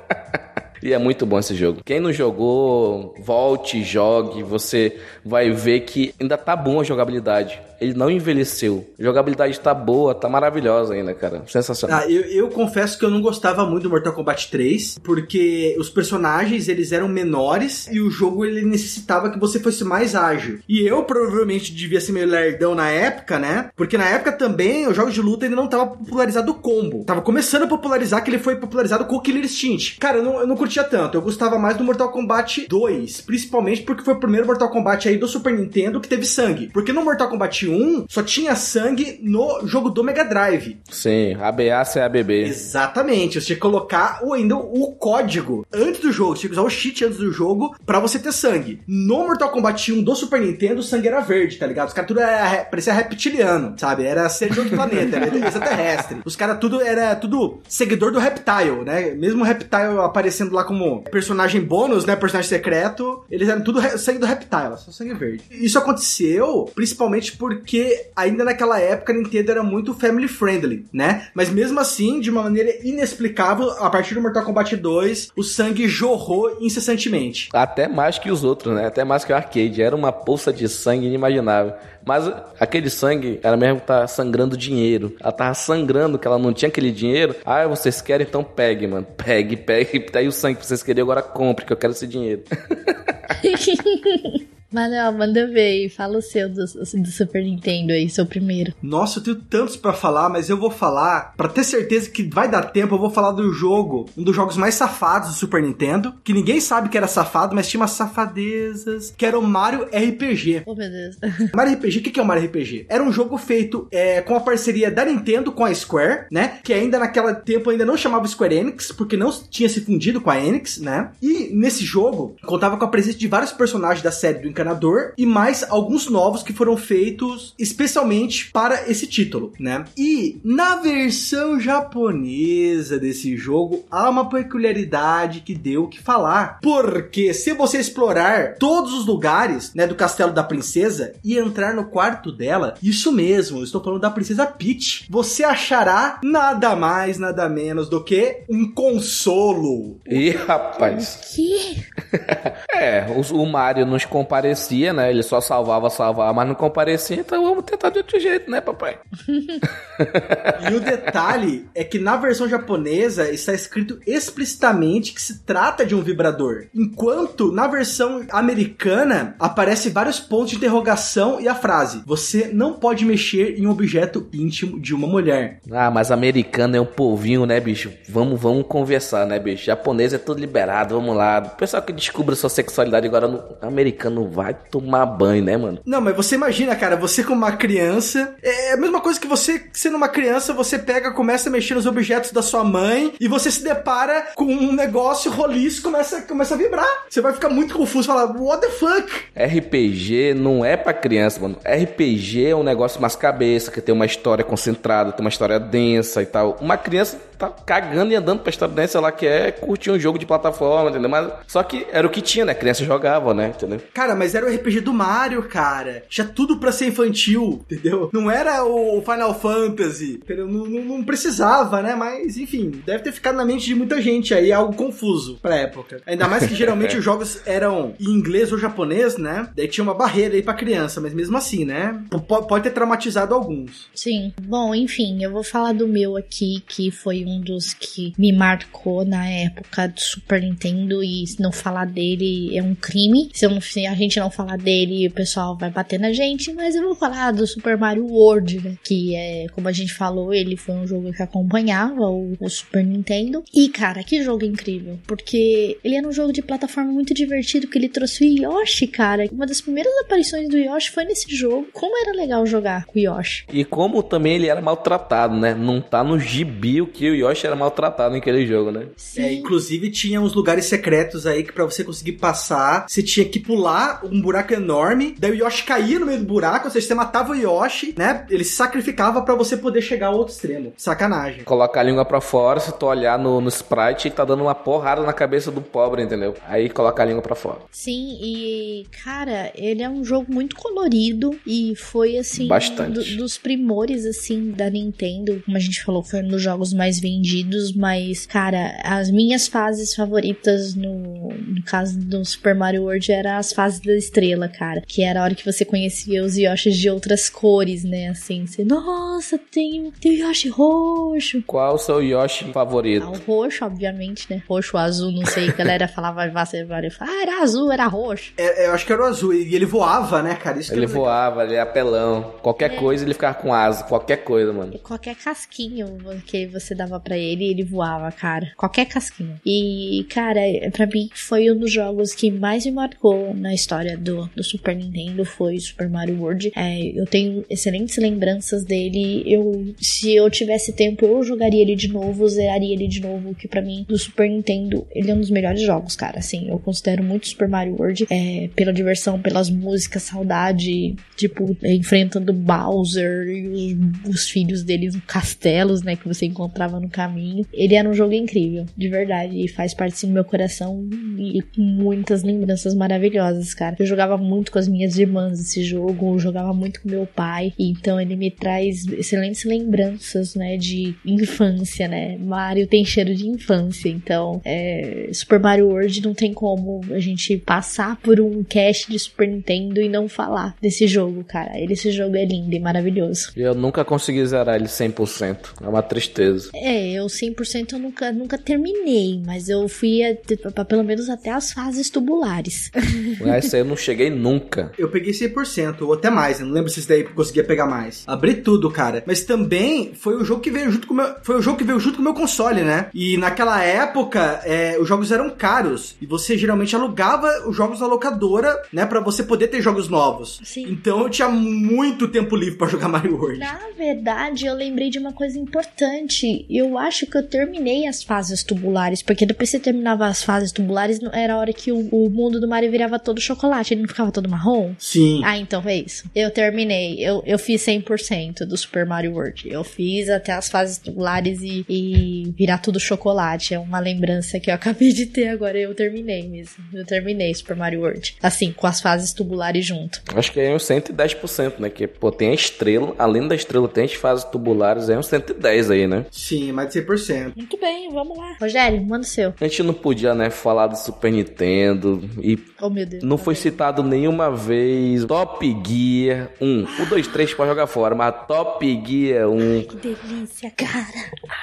E é muito bom esse jogo. Quem não jogou, volte, jogue. Você vai ver que ainda tá bom a jogabilidade ele não envelheceu. A jogabilidade tá boa, tá maravilhosa ainda, cara. Sensacional.
Ah, eu, eu confesso que eu não gostava muito do Mortal Kombat 3, porque os personagens, eles eram menores e o jogo, ele necessitava que você fosse mais ágil. E eu, provavelmente, devia ser meio lerdão na época, né? Porque na época também, os jogos de luta ainda não tava popularizado o combo. Tava começando a popularizar, que ele foi popularizado com o Killer Instinct. Cara, eu não, eu não curtia tanto. Eu gostava mais do Mortal Kombat 2, principalmente porque foi o primeiro Mortal Kombat aí do Super Nintendo que teve sangue. Porque no Mortal Kombat 1 só tinha sangue no jogo do Mega Drive.
Sim, ABA sem ABB.
Exatamente, você tinha que colocar o, ainda o código antes do jogo, você tinha que usar o cheat antes do jogo para você ter sangue. No Mortal Kombat 1 do Super Nintendo, o sangue era verde, tá ligado? Os caras tudo era, parecia reptiliano, sabe? Era ser de outro planeta, era extraterrestre. Os caras tudo era tudo seguidor do Reptile, né? Mesmo o Reptile aparecendo lá como personagem bônus, né? Personagem secreto, eles eram tudo sangue do Reptile, só sangue verde. Isso aconteceu principalmente porque porque ainda naquela época a Nintendo era muito family friendly, né? Mas mesmo assim, de uma maneira inexplicável, a partir do Mortal Kombat 2, o sangue jorrou incessantemente.
Até mais que os outros, né? Até mais que o arcade. Era uma poça de sangue inimaginável. Mas aquele sangue era mesmo que tá sangrando dinheiro. Ela tava sangrando que ela não tinha aquele dinheiro. Ah, vocês querem? Então pegue, mano. Pegue, pegue. Tá aí o sangue que vocês queriam, agora compre, que eu quero esse dinheiro.
Manuel, manda ver aí. Fala o seu do, do, Super Nintendo aí, seu primeiro.
Nossa, eu tenho tantos para falar, mas eu vou falar, para ter certeza que vai dar tempo, eu vou falar do jogo, um dos jogos mais safados do Super Nintendo, que ninguém sabe que era safado, mas tinha umas safadezas, que era o Mario RPG.
Oh, meu Deus.
Mario RPG, o que é o Mario RPG? Era um jogo feito é, com a parceria da Nintendo com a Square, né? Que ainda naquela tempo ainda não chamava Square Enix, porque não tinha se fundido com a Enix, né? E nesse jogo, contava com a presença de vários personagens da série do encanador e mais alguns novos que foram feitos especialmente para esse título, né? E na versão japonesa desse jogo há uma peculiaridade que deu o que falar, porque se você explorar todos os lugares, né, do castelo da princesa e entrar no quarto dela, isso mesmo, estou falando da princesa Peach, você achará nada mais, nada menos do que um consolo.
Ih, rapaz.
Que?
é, o, o Mario nos compareceu comparecia, né? Ele só salvava, salvava, mas não comparecia, então vamos tentar de outro jeito, né, papai?
e o detalhe é que na versão japonesa está escrito explicitamente que se trata de um vibrador, enquanto na versão americana aparece vários pontos de interrogação e a frase: você não pode mexer em um objeto íntimo de uma mulher.
Ah, mas americano é um povinho, né, bicho? Vamos, vamos conversar, né, bicho? Japonês é tudo liberado, vamos lá. O pessoal que descobre sua sexualidade agora no americano vai tomar banho, né, mano?
Não, mas você imagina, cara, você como uma criança, é a mesma coisa que você, sendo uma criança, você pega, começa a mexer nos objetos da sua mãe e você se depara com um negócio roliço começa, começa a vibrar. Você vai ficar muito confuso, falar, what the fuck?
RPG não é pra criança, mano. RPG é um negócio mais cabeça, que tem uma história concentrada, tem uma história densa e tal. Uma criança tá cagando e andando pra história densa, ela quer curtir um jogo de plataforma, entendeu? Mas só que era o que tinha, né? Criança jogava, né? Entendeu?
Cara, mas era o RPG do Mario, cara. Tinha tudo pra ser infantil, entendeu? Não era o Final Fantasy, entendeu? Não, não, não, precisava, né? Mas, enfim, deve ter ficado na mente de muita gente aí algo confuso pra época. Ainda mais que geralmente os jogos eram em inglês ou japonês, né? Daí tinha uma barreira aí pra criança, mas mesmo assim, né? P pode ter traumatizado alguns.
Sim. Bom, enfim, eu vou falar do meu aqui, que foi um dos que me marcou na época do Super Nintendo e não falar dele é um crime. Se, não, se a gente não falar dele, o pessoal vai bater na gente, mas eu vou falar do Super Mario World, né? Que é, como a gente falou, ele foi um jogo que acompanhava o, o Super Nintendo. E, cara, que jogo incrível, porque ele era um jogo de plataforma muito divertido, que ele trouxe o Yoshi, cara. Uma das primeiras aparições do Yoshi foi nesse jogo. Como era legal jogar com o Yoshi.
E como também ele era maltratado, né? Não tá no gibi o que o Yoshi era maltratado naquele jogo, né?
Sim. É, inclusive tinha uns lugares secretos aí que para você conseguir passar, você tinha que pular um buraco enorme, daí o Yoshi caía no meio do buraco, ou seja, você matava o Yoshi, né? Ele se sacrificava para você poder chegar ao outro extremo. Sacanagem.
Colocar a língua para fora, se tu olhar no, no sprite, tá dando uma porrada na cabeça do pobre, entendeu? Aí coloca a língua para fora.
Sim, e cara, ele é um jogo muito colorido e foi assim
Bastante.
Do, dos primores assim da Nintendo, como a gente falou, foi um dos jogos mais vendidos, mas cara, as minhas fases favoritas no, no caso do Super Mario World eram as fases da estrela, cara, que era a hora que você conhecia os Yoshis de outras cores, né? Assim, você, nossa, tem, tem Yoshi roxo.
Qual o seu Yoshi favorito?
Ah, o roxo, obviamente, né? Roxo, azul, não sei. A galera falava, ah, era azul, era roxo.
É, eu acho que era o azul. E ele voava, né, cara? Isso
ele voava, ele é apelão. Qualquer é. coisa ele ficava com asa, qualquer coisa, mano.
E qualquer casquinho que você dava para ele, ele voava, cara. Qualquer casquinho. E, cara, para mim foi um dos jogos que mais me marcou na história do, do Super Nintendo foi Super Mario World. É, eu tenho excelentes lembranças dele. Eu, se eu tivesse tempo, eu jogaria ele de novo, zeraria ele de novo, que para mim do Super Nintendo ele é um dos melhores jogos, cara. Assim, eu considero muito Super Mario World é, pela diversão, pelas músicas, saudade, tipo enfrentando Bowser e os, os filhos deles, castelos, né, que você encontrava no no caminho. Ele era um jogo incrível, de verdade, e faz parte sim do meu coração e com muitas lembranças maravilhosas, cara. Eu jogava muito com as minhas irmãs esse jogo, eu jogava muito com meu pai, então ele me traz excelentes lembranças, né, de infância, né? Mario tem cheiro de infância, então é, Super Mario World não tem como a gente passar por um cast de Super Nintendo e não falar desse jogo, cara. Esse jogo é lindo e maravilhoso.
Eu nunca consegui zerar ele 100%. É uma tristeza.
É, eu 100% eu nunca, nunca terminei, mas eu fui a, a, pelo menos até as fases tubulares.
Essa eu não cheguei nunca.
Eu peguei 100%, ou até mais, eu não lembro se isso daí conseguia pegar mais. Abri tudo, cara. Mas também foi o jogo que veio junto com o meu, foi o jogo que veio junto com o meu console, né? E naquela época, é, os jogos eram caros e você geralmente alugava os jogos na locadora, né, para você poder ter jogos novos.
Sim.
Então eu tinha muito tempo livre para jogar Mario World.
Na verdade, eu lembrei de uma coisa importante. Eu acho que eu terminei as fases tubulares, porque depois que você terminava as fases tubulares, era a hora que o, o mundo do Mario virava todo chocolate, ele não ficava todo marrom.
Sim.
Ah, então foi isso. Eu terminei. Eu, eu fiz 100% do Super Mario World. Eu fiz até as fases tubulares e, e virar tudo chocolate. É uma lembrança que eu acabei de ter agora. Eu terminei mesmo. Eu terminei Super Mario World. Assim, com as fases tubulares junto.
Acho que é uns 110%, né? Que, pô, tem a estrela, além da estrela, tem as fases tubulares, é uns 110 aí, né?
Sim, mais de 100%.
Muito bem, vamos lá. Rogério, manda o seu.
A gente não podia, né, falar do Super Nintendo e
Oh, meu Deus.
não foi citado nenhuma vez Top Gear 1. O 2, 3 pode jogar fora, mas Top Gear 1
Que delícia, cara.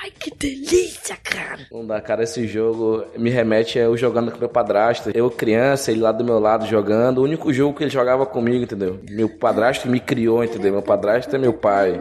Ai, que delícia, cara.
Não dá, cara, esse jogo me remete a eu jogando com meu padrasto. Eu criança, ele lá do meu lado jogando. O único jogo que ele jogava comigo, entendeu? Meu padrasto me criou, entendeu? Meu padrasto é meu pai.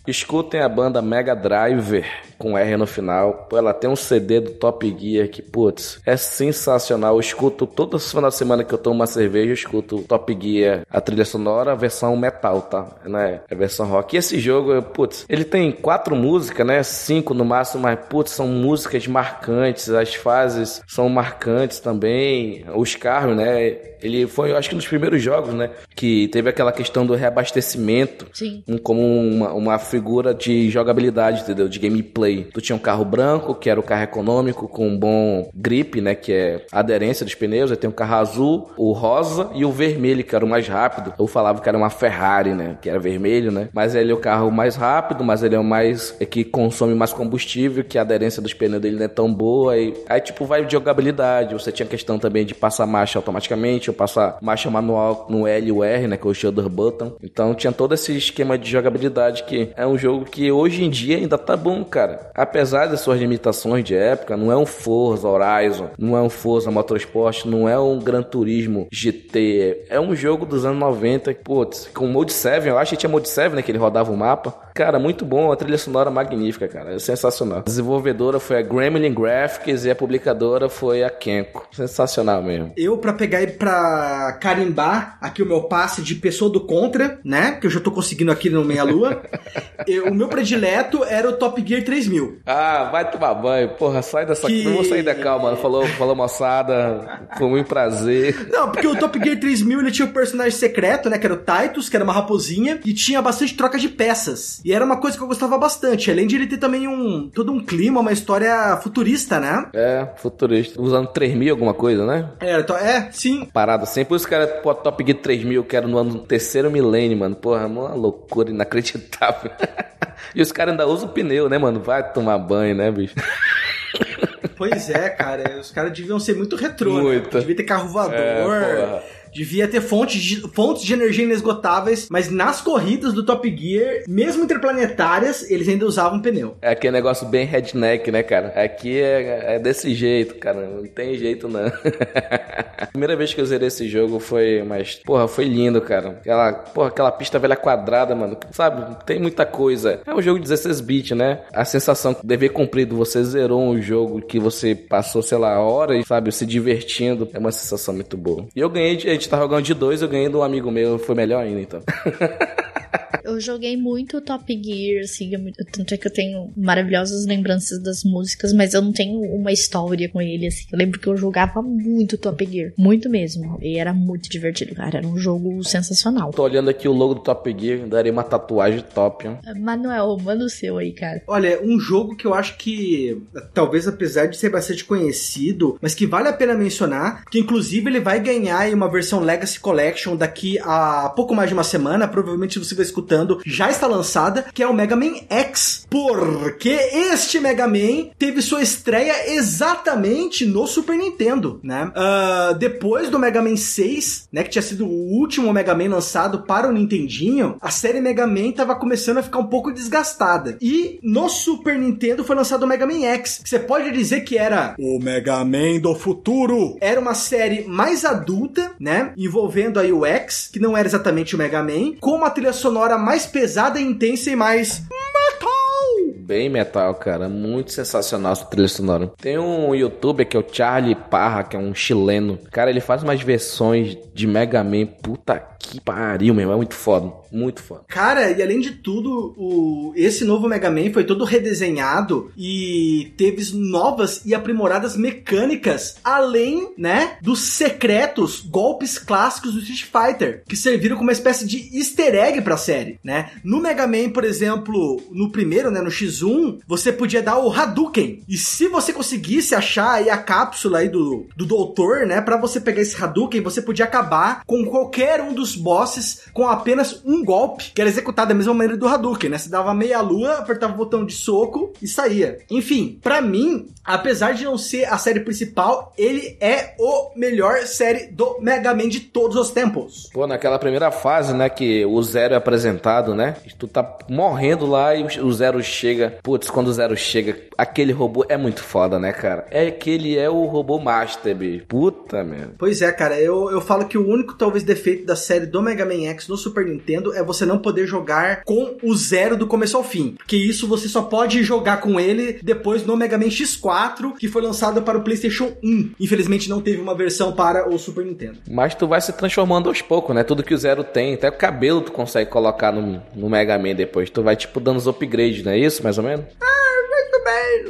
Escutem a banda Mega Driver com R no final. Ela tem um CD do Top Gear que, putz, é sensacional. Eu escuto toda final de semana que eu tomo uma cerveja, eu escuto Top Gear, a trilha sonora, a versão metal, tá? Né? A versão rock. E esse jogo, putz, ele tem quatro músicas, né? Cinco no máximo, mas, putz, são músicas marcantes. As fases são marcantes também. Os carros, né? Ele foi, eu acho que, um dos primeiros jogos, né? Que teve aquela questão do reabastecimento
Sim.
um- como uma, uma figura de jogabilidade, entendeu? De gameplay. Tu tinha um carro branco, que era o carro econômico, com um bom grip, né? Que é a aderência dos pneus. Aí tem o carro azul, o rosa e o vermelho, que era o mais rápido. Eu falava que era uma Ferrari, né? Que era vermelho, né? Mas ele é o carro mais rápido, mas ele é o mais... É que consome mais combustível, que a aderência dos pneus dele não é tão boa. E, aí, tipo, vai de jogabilidade. Você tinha questão também de passar marcha automaticamente, passar marcha manual no L e o R, né? Que é o shoulder button. Então tinha todo esse esquema de jogabilidade que é um jogo que hoje em dia ainda tá bom, cara. Apesar das suas limitações de época, não é um Forza Horizon, não é um Forza Motorsport, não é um Gran Turismo GT. É um jogo dos anos 90, putz, com Mode 7, eu acho que tinha Mode 7, né? Que ele rodava o mapa. Cara, muito bom, a trilha sonora magnífica, cara. É sensacional. A desenvolvedora foi a Gremlin Graphics e a publicadora foi a Kenko. Sensacional mesmo.
Eu, pra pegar e pra carimbar aqui o meu passe de pessoa do contra, né? Que eu já tô conseguindo aqui no Meia Lua. eu- o meu predileto era o Top Gear 3000.
Ah, vai tomar banho. Porra, sai dessa.
Que-
Não vou sair da calma. Falou, falou moçada. Foi muito prazer.
Não, porque o Top Gear 3000 ele tinha um personagem secreto, né? Que era o Titus, que era uma raposinha, e tinha bastante troca de peças. E era uma coisa que eu gostava bastante. Além de ele ter também um todo um clima, uma história futurista, né?
É, futurista. Usando 3000 alguma coisa, né?
É, então- é sim.
Parada isso que era pô, Top Gear 3000, que era no ano terceiro milênio, mano. Porra, uma loucura inacreditável. e os caras ainda usam pneu, né, mano? Vai tomar banho, né, bicho?
Pois é, cara. Os caras deviam ser muito retrô, né?
Muito.
Devia ter carro voador.
É.
Devia ter fontes de, fontes de energia inesgotáveis, mas nas corridas do Top Gear, mesmo interplanetárias, eles ainda usavam pneu.
É aquele negócio bem redneck, né, cara? Aqui é, é desse jeito, cara. Não tem jeito, não. Primeira vez que eu zerei esse jogo foi, mas, porra, foi lindo, cara. Aquela, porra, aquela pista velha quadrada, mano. Sabe? Tem muita coisa. É um jogo de 16 bits, né? A sensação de dever cumprido, você zerou um jogo que você passou, sei lá, horas, sabe, se divertindo. É uma sensação muito boa. E eu ganhei, de, gente tá jogando de dois, eu ganhei um amigo meu, foi melhor ainda, então.
Eu joguei muito Top Gear, assim, tanto é que eu tenho maravilhosas lembranças das músicas, mas eu não tenho uma história com ele, assim. Eu lembro que eu jogava muito Top Gear, muito mesmo. E era muito divertido, cara. Era um jogo sensacional.
Tô olhando aqui o logo do Top Gear, daria uma tatuagem top, hein?
Manuel, manda o seu aí, cara.
Olha, um jogo que eu acho que, talvez apesar de ser bastante conhecido, mas que vale a pena mencionar, que inclusive ele vai ganhar uma versão Legacy Collection daqui a pouco mais de uma semana, provavelmente você vai escutando, já está lançada, que é o Mega Man X. Porque este Mega Man teve sua estreia exatamente no Super Nintendo, né? Uh, depois do Mega Man 6, né, que tinha sido o último Mega Man lançado para o Nintendinho, a série Mega Man estava começando a ficar um pouco desgastada. E no Super Nintendo foi lançado o Mega Man X, que você pode dizer que era o Mega Man do futuro. Era uma série mais adulta, né, envolvendo aí o X, que não era exatamente o Mega Man, com uma trilha sonora mais pesada, intensa e mais
bem metal, cara. Muito sensacional essa trilha sonora. Tem um youtuber que é o Charlie Parra, que é um chileno. Cara, ele faz umas versões de Mega Man. Puta que pariu, meu. É muito foda. Muito foda.
Cara, e além de tudo, o, esse novo Mega Man foi todo redesenhado e teve novas e aprimoradas mecânicas, além, né, dos secretos golpes clássicos do Street Fighter, que serviram como uma espécie de easter egg pra série, né? No Mega Man, por exemplo, no primeiro, né, no X1, você podia dar o Hadouken. E se você conseguisse achar aí a cápsula aí do, do doutor, né, para você pegar esse Hadouken, você podia acabar com qualquer um dos bosses com apenas um golpe, que era executado da mesma maneira do Hadouken, né? Você dava meia lua, apertava o botão de soco e saía. Enfim, para mim, apesar de não ser a série principal, ele é o melhor série do Mega Man de todos os tempos.
Pô, naquela primeira fase, né, que o Zero é apresentado, né? Tu tá morrendo lá e o Zero chega. Putz, quando o Zero chega, aquele robô é muito foda, né, cara? É que ele é o robô Master, bicho. Puta, merda.
Pois é, cara. Eu, eu falo que o único, talvez, defeito da série do Mega Man X no Super Nintendo é você não poder jogar com o Zero do começo ao fim. Porque isso você só pode jogar com ele depois no Mega Man X4, que foi lançado para o PlayStation 1. Infelizmente não teve uma versão para o Super Nintendo.
Mas tu vai se transformando aos poucos, né? Tudo que o Zero tem, até o cabelo tu consegue colocar no, no Mega Man depois. Tu vai, tipo, dando os upgrades, não é isso, mais ou menos?
Ah!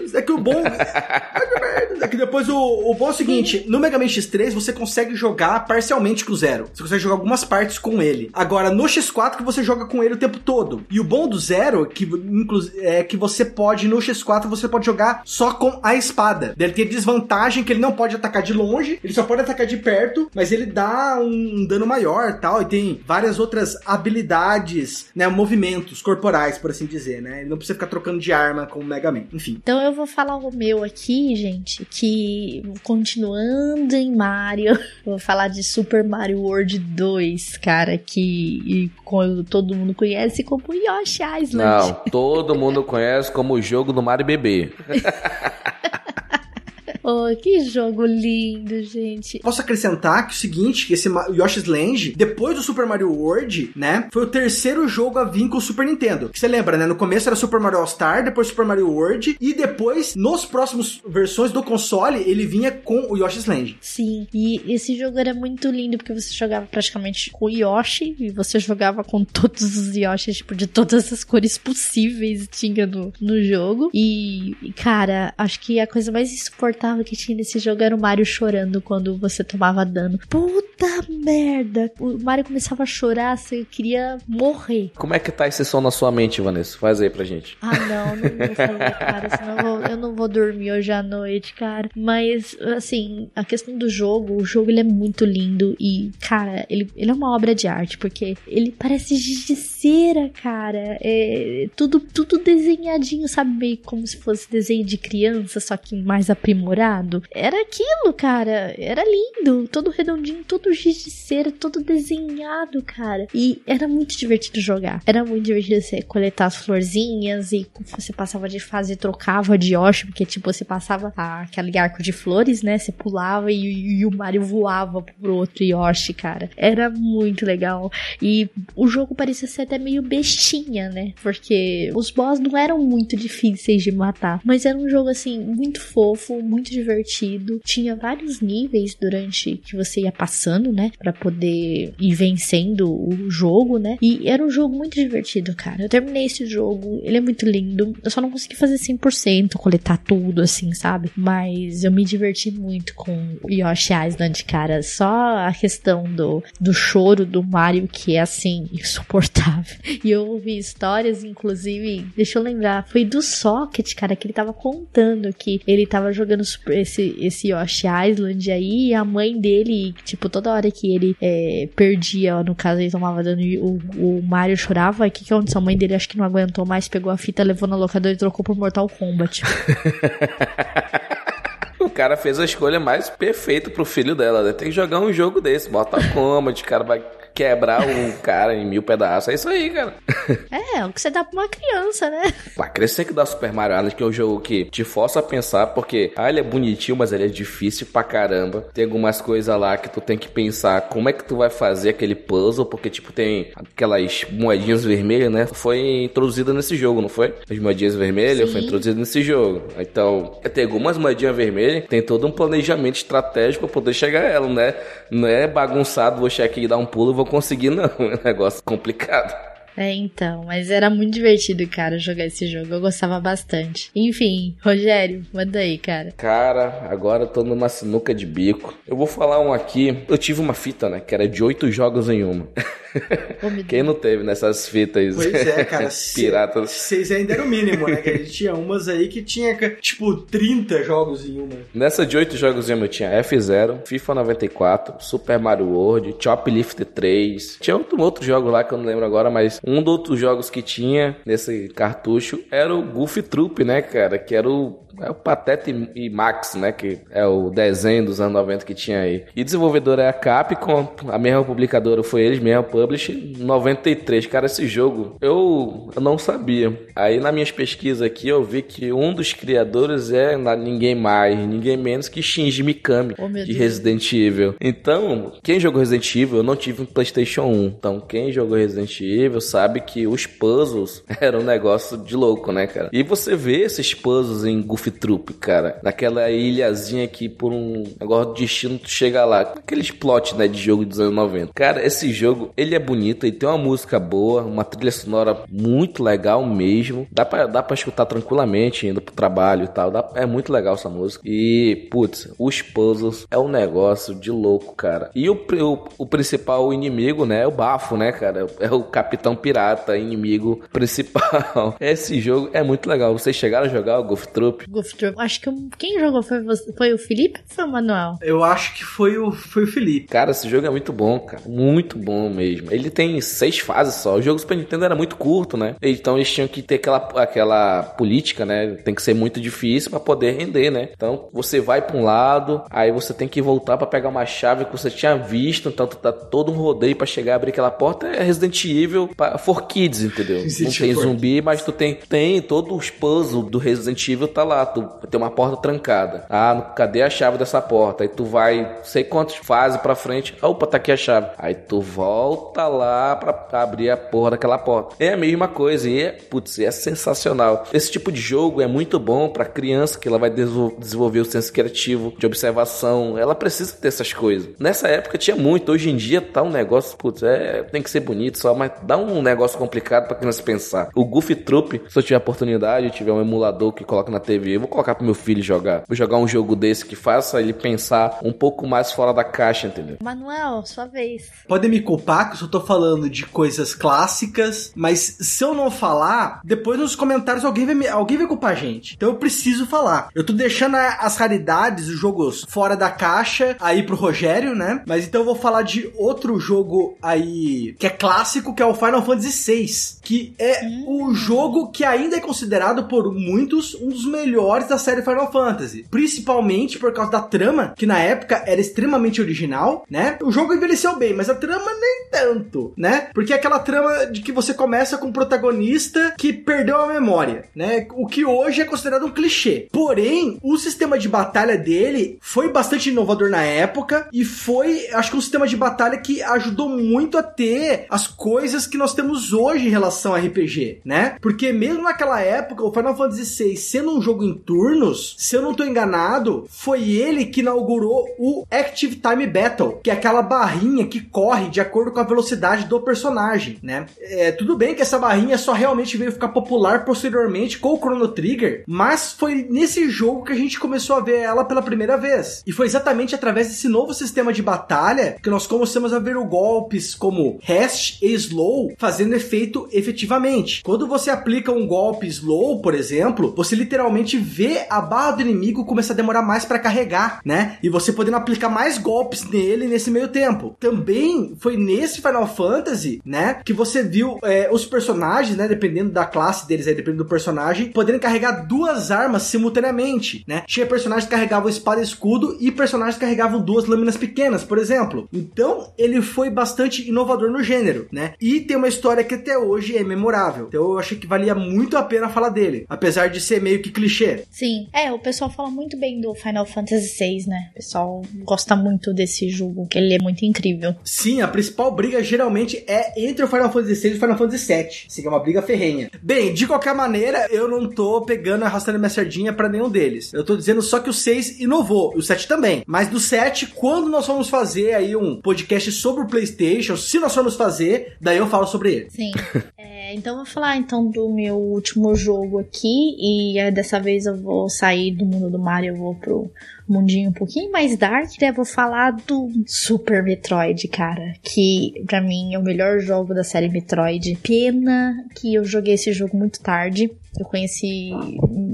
menos. É que o bom. é que depois o, o bom é o seguinte: no Mega Man X3 você consegue jogar parcialmente com o Zero. Você consegue jogar algumas partes com ele. Agora, no X4 que você joga com ele o tempo todo. E o bom do Zero que, é que você pode, no X4, você pode jogar só com a espada. Ele tem desvantagem que ele não pode atacar de longe, ele só pode atacar de perto, mas ele dá um dano maior tal. E tem várias outras habilidades, né? Movimentos corporais, por assim dizer, né? Ele não precisa ficar trocando de arma com o Mega Man enfim.
Então eu vou falar o meu aqui, gente, que continuando em Mario, vou falar de Super Mario World 2, cara, que todo mundo conhece como Yoshi Island.
Não, todo mundo conhece como o jogo do Mario Bebê.
Oh, que jogo lindo, gente.
Posso acrescentar que o seguinte, que esse Yoshi's Land, depois do Super Mario World, né, foi o terceiro jogo a vir com o Super Nintendo. Você lembra, né? No começo era Super Mario All Star, depois Super Mario World e depois, nos próximos versões do console, ele vinha com o Yoshi's Land.
Sim, e esse jogo era muito lindo porque você jogava praticamente com o Yoshi e você jogava com todos os Yoshis, tipo, de todas as cores possíveis tinha no, no jogo. E, cara, acho que a coisa mais insuportável que tinha nesse jogo era o Mario chorando quando você tomava dano. Puta merda! O Mario começava a chorar, você queria morrer.
Como é que tá esse som na sua mente, Vanessa? Faz aí pra gente.
Ah, não, não vou fazer, cara. Senão eu, vou, eu não vou dormir hoje à noite, cara. Mas, assim, a questão do jogo, o jogo ele é muito lindo e, cara, ele, ele é uma obra de arte, porque ele parece de cera, cara. É tudo, tudo desenhadinho, sabe? Meio como se fosse desenho de criança, só que mais aprimorado era aquilo, cara. Era lindo. Todo redondinho, todo giz de cera, todo desenhado, cara. E era muito divertido jogar. Era muito divertido você coletar as florzinhas e você passava de fase e trocava de Yoshi, porque tipo, você passava aquele arco de flores, né? Você pulava e, e o Mario voava pro outro Yoshi, cara. Era muito legal. E o jogo parecia ser até meio bestinha, né? Porque os boss não eram muito difíceis de matar. Mas era um jogo assim, muito fofo, muito divertido. Tinha vários níveis durante que você ia passando, né? Pra poder ir vencendo o jogo, né? E era um jogo muito divertido, cara. Eu terminei esse jogo, ele é muito lindo. Eu só não consegui fazer 100%, coletar tudo, assim, sabe? Mas eu me diverti muito com Yoshi Island, cara. Só a questão do, do choro do Mario, que é, assim, insuportável. E eu ouvi histórias, inclusive, deixa eu lembrar, foi do Socket, cara, que ele tava contando que ele tava jogando esse, esse Yoshi Island aí, e a mãe dele, tipo, toda hora que ele é, perdia, no caso, ele tomava dano e o, o Mario chorava, o que que aconteceu? A mãe dele acho que não aguentou mais, pegou a fita, levou na locadora e trocou por Mortal Kombat.
O cara fez a escolha mais perfeita pro filho dela, né? Tem que jogar um jogo desse, Mortal Kombat, o cara vai quebrar um cara em mil pedaços. É isso aí, cara.
É, é o que você dá pra uma criança, né?
Pra crescer que dá Super Mario Island, que é um jogo que te força a pensar, porque, ah, ele é bonitinho, mas ele é difícil pra caramba. Tem algumas coisas lá que tu tem que pensar como é que tu vai fazer aquele puzzle, porque, tipo, tem aquelas moedinhas vermelhas, né? Foi introduzida nesse jogo, não foi? As moedinhas vermelhas Sim. foi introduzida nesse jogo. Então, tem algumas moedinhas vermelhas, tem todo um planejamento estratégico pra poder chegar a ela, né? Não é bagunçado, vou chegar aqui e dar um pulo, vou conseguir, não. É um negócio complicado.
É, então, mas era muito divertido, cara, jogar esse jogo. Eu gostava bastante. Enfim, Rogério, manda aí, cara.
Cara, agora eu tô numa sinuca de bico. Eu vou falar um aqui. Eu tive uma fita, né, que era de oito jogos em uma. Oh, Quem não teve nessas fitas
pois é, cara, piratas? Seis ainda era o mínimo, né? Que a gente tinha umas aí que tinha, tipo, 30 jogos em uma.
Nessa de oito jogos em uma eu tinha F0, FIFA 94, Super Mario World, Choplift 3. Tinha outro, outro jogo lá que eu não lembro agora, mas um dos outros jogos que tinha nesse cartucho era o Goofy Troop, né, cara? Que era o é o Pateta e Max, né? Que é o desenho dos anos 90 que tinha aí. E desenvolvedor é a Capcom, a mesma publicadora foi eles, mesma publish, 93. Cara, esse jogo eu, eu não sabia. Aí nas minhas pesquisas aqui eu vi que um dos criadores é ninguém mais, ninguém menos que Shinji Mikami, oh, de Resident Evil. Então, quem jogou Resident Evil, eu não tive um PlayStation 1. Então, quem jogou Resident Evil sabe que os puzzles eram um negócio de louco, né, cara? E você vê esses puzzles em Goof Troop, cara. Naquela ilhazinha que por um negócio de destino tu chega lá. Aqueles plot, né, de jogo dos anos 90. Cara, esse jogo, ele é bonito, ele tem uma música boa, uma trilha sonora muito legal mesmo. Dá pra, dá pra escutar tranquilamente indo pro trabalho e tal. Dá, é muito legal essa música. E, putz, os puzzles é um negócio de louco, cara. E o, o, o principal inimigo, né, é o Bafo, né, cara? É o Capitão Pirata, inimigo principal. Esse jogo é muito legal. Vocês chegaram a jogar o Golf Troop?
Golf Troop. Acho que quem jogou foi, você, foi o Felipe ou foi o Manuel?
Eu acho que foi o, foi o Felipe.
Cara, esse jogo é muito bom, cara. Muito bom mesmo. Ele tem seis fases só. O jogo Super Nintendo era muito curto, né? Então eles tinham que ter aquela, aquela política, né? Tem que ser muito difícil para poder render, né? Então você vai para um lado, aí você tem que voltar para pegar uma chave que você tinha visto, então tu dá todo um rodeio para chegar a abrir aquela porta. É Resident Evil pra, for kids, entendeu? Não tem zumbi, mas tu tem, tem todos os puzzles do Resident Evil tá lá tu tem uma porta trancada. Ah, cadê a chave dessa porta? Aí tu vai, sei quantas fases pra frente. Opa, tá aqui a chave. Aí tu volta lá pra abrir a porra daquela porta. É a mesma coisa e é, putz, é sensacional. Esse tipo de jogo é muito bom pra criança que ela vai desenvolver o senso criativo de observação. Ela precisa ter essas coisas. Nessa época tinha muito. Hoje em dia tá um negócio, putz, é, tem que ser bonito só, mas dá um negócio complicado pra criança pensar. O Goofy Troop, se eu tiver oportunidade, tiver um emulador que coloca na TV eu vou colocar pro meu filho jogar. Vou jogar um jogo desse que faça ele pensar um pouco mais fora da caixa, entendeu?
Manuel, sua vez.
Podem me culpar que eu só tô falando de coisas clássicas, mas se eu não falar, depois nos comentários alguém vai, me, alguém vai culpar a gente. Então eu preciso falar. Eu tô deixando as raridades, os jogos fora da caixa, aí pro Rogério, né? Mas então eu vou falar de outro jogo aí que é clássico, que é o Final Fantasy VI, que é hum. o jogo que ainda é considerado por muitos um dos melhores melhores da série Final Fantasy. Principalmente por causa da trama, que na época era extremamente original, né? O jogo envelheceu bem, mas a trama nem tanto, né? Porque é aquela trama de que você começa com um protagonista que perdeu a memória, né? O que hoje é considerado um clichê. Porém, o sistema de batalha dele foi bastante inovador na época e foi, acho que um sistema de batalha que ajudou muito a ter as coisas que nós temos hoje em relação a RPG, né? Porque mesmo naquela época, o Final Fantasy VI sendo um jogo turnos, se eu não tô enganado, foi ele que inaugurou o Active Time Battle, que é aquela barrinha que corre de acordo com a velocidade do personagem, né? É, tudo bem que essa barrinha só realmente veio ficar popular posteriormente com o Chrono Trigger, mas foi nesse jogo que a gente começou a ver ela pela primeira vez. E foi exatamente através desse novo sistema de batalha que nós começamos a ver o golpes como Hash e Slow fazendo efeito efetivamente. Quando você aplica um golpe Slow, por exemplo, você literalmente vê a barra do inimigo começar a demorar mais para carregar, né? E você podendo aplicar mais golpes nele nesse meio tempo. Também foi nesse Final Fantasy, né, que você viu é, os personagens, né, dependendo da classe deles, aí, dependendo do personagem, poderem carregar duas armas simultaneamente, né? Tinha personagens que carregavam espada e escudo e personagens que carregavam duas lâminas pequenas, por exemplo. Então, ele foi bastante inovador no gênero, né? E tem uma história que até hoje é memorável. Então, eu achei que valia muito a pena falar dele, apesar de ser meio que clichê.
Sim. É, o pessoal fala muito bem do Final Fantasy VI, né? O pessoal gosta muito desse jogo, que ele é muito incrível.
Sim, a principal briga geralmente é entre o Final Fantasy VI e o Final Fantasy VII. Assim, é uma briga ferrenha. Bem, de qualquer maneira, eu não tô pegando, arrastando minha sardinha para nenhum deles. Eu tô dizendo só que o 6 inovou, o 7 também. Mas do 7, quando nós vamos fazer aí um podcast sobre o PlayStation, se nós formos fazer, daí eu falo sobre ele.
Sim. é, então vou falar então do meu último jogo aqui e é, dessa vez eu vou sair do mundo do Mario, eu vou pro mundinho um pouquinho mais dark, né? Vou falar do Super Metroid, cara, que para mim é o melhor jogo da série Metroid. Pena que eu joguei esse jogo muito tarde. Eu conheci.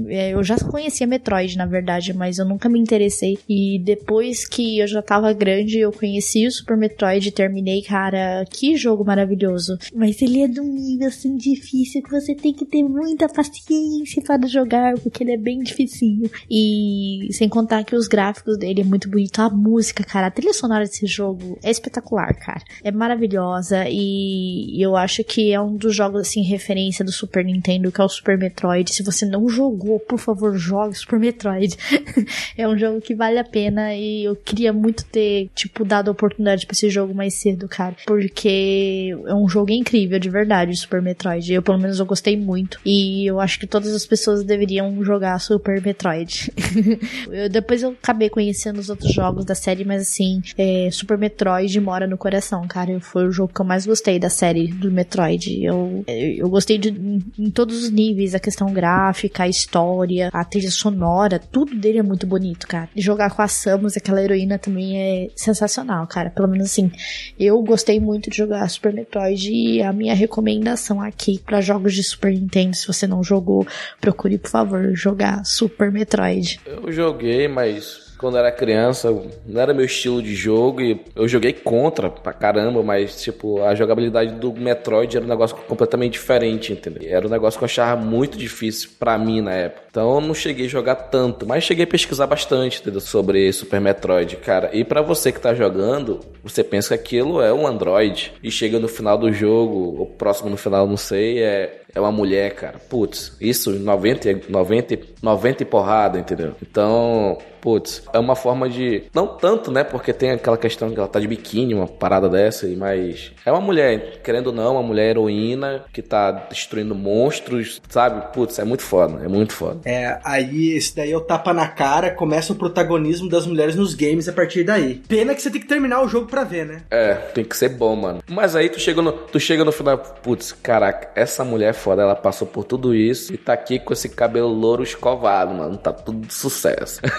É, eu já conhecia Metroid, na verdade, mas eu nunca me interessei. E depois que eu já tava grande, eu conheci o Super Metroid e terminei, cara. Que jogo maravilhoso. Mas ele é um nível assim difícil que você tem que ter muita paciência para jogar, porque ele é bem dificinho. E sem contar que os gráficos dele é muito bonito. A música, cara, a trilha sonora desse jogo é espetacular, cara. É maravilhosa e eu acho que é um dos jogos, assim, referência do Super Nintendo, que é o Super Metroid. Se você não jogou, por favor, jogue Super Metroid. é um jogo que vale a pena e eu queria muito ter, tipo, dado a oportunidade pra esse jogo mais cedo, cara. Porque é um jogo incrível, de verdade, Super Metroid. Eu, pelo menos, eu gostei muito. E eu acho que todas as pessoas deveriam jogar Super Metroid. eu, depois eu acabei conhecendo os outros jogos da série, mas assim, é, Super Metroid mora no coração, cara. Foi o jogo que eu mais gostei da série do Metroid. Eu, eu gostei de, em, todos os níveis a questão gráfica, a história, a trilha sonora, tudo dele é muito bonito, cara. Jogar com a Samus, aquela heroína, também é sensacional, cara. Pelo menos assim, eu gostei muito de jogar Super Metroid e a minha recomendação aqui para jogos de Super Nintendo, se você não jogou, procure, por favor, jogar Super Metroid.
Eu joguei, mas quando era criança, não era meu estilo de jogo e eu joguei contra pra caramba, mas tipo, a jogabilidade do Metroid era um negócio completamente diferente, entendeu? Era um negócio que eu achava muito difícil para mim na época. Então eu não cheguei a jogar tanto, mas cheguei a pesquisar bastante, entendeu? Sobre Super Metroid, cara. E para você que tá jogando, você pensa que aquilo é um Android e chega no final do jogo, ou próximo no final, não sei, é é uma mulher, cara. Putz, isso 90, 90, 90 e porrada, entendeu? Então, putz, é uma forma de. Não tanto, né? Porque tem aquela questão que ela tá de biquíni, uma parada dessa, mas. É uma mulher, querendo ou não, uma mulher heroína que tá destruindo monstros, sabe? Putz, é muito foda, é muito foda.
É, aí esse daí é o tapa na cara, começa o protagonismo das mulheres nos games a partir daí. Pena que você tem que terminar o jogo pra ver, né?
É, tem que ser bom, mano. Mas aí tu chega no, tu chega no final, putz, caraca, essa mulher foda, ela passou por tudo isso e tá aqui com esse cabelo louro escovado, mano. Tá tudo de sucesso.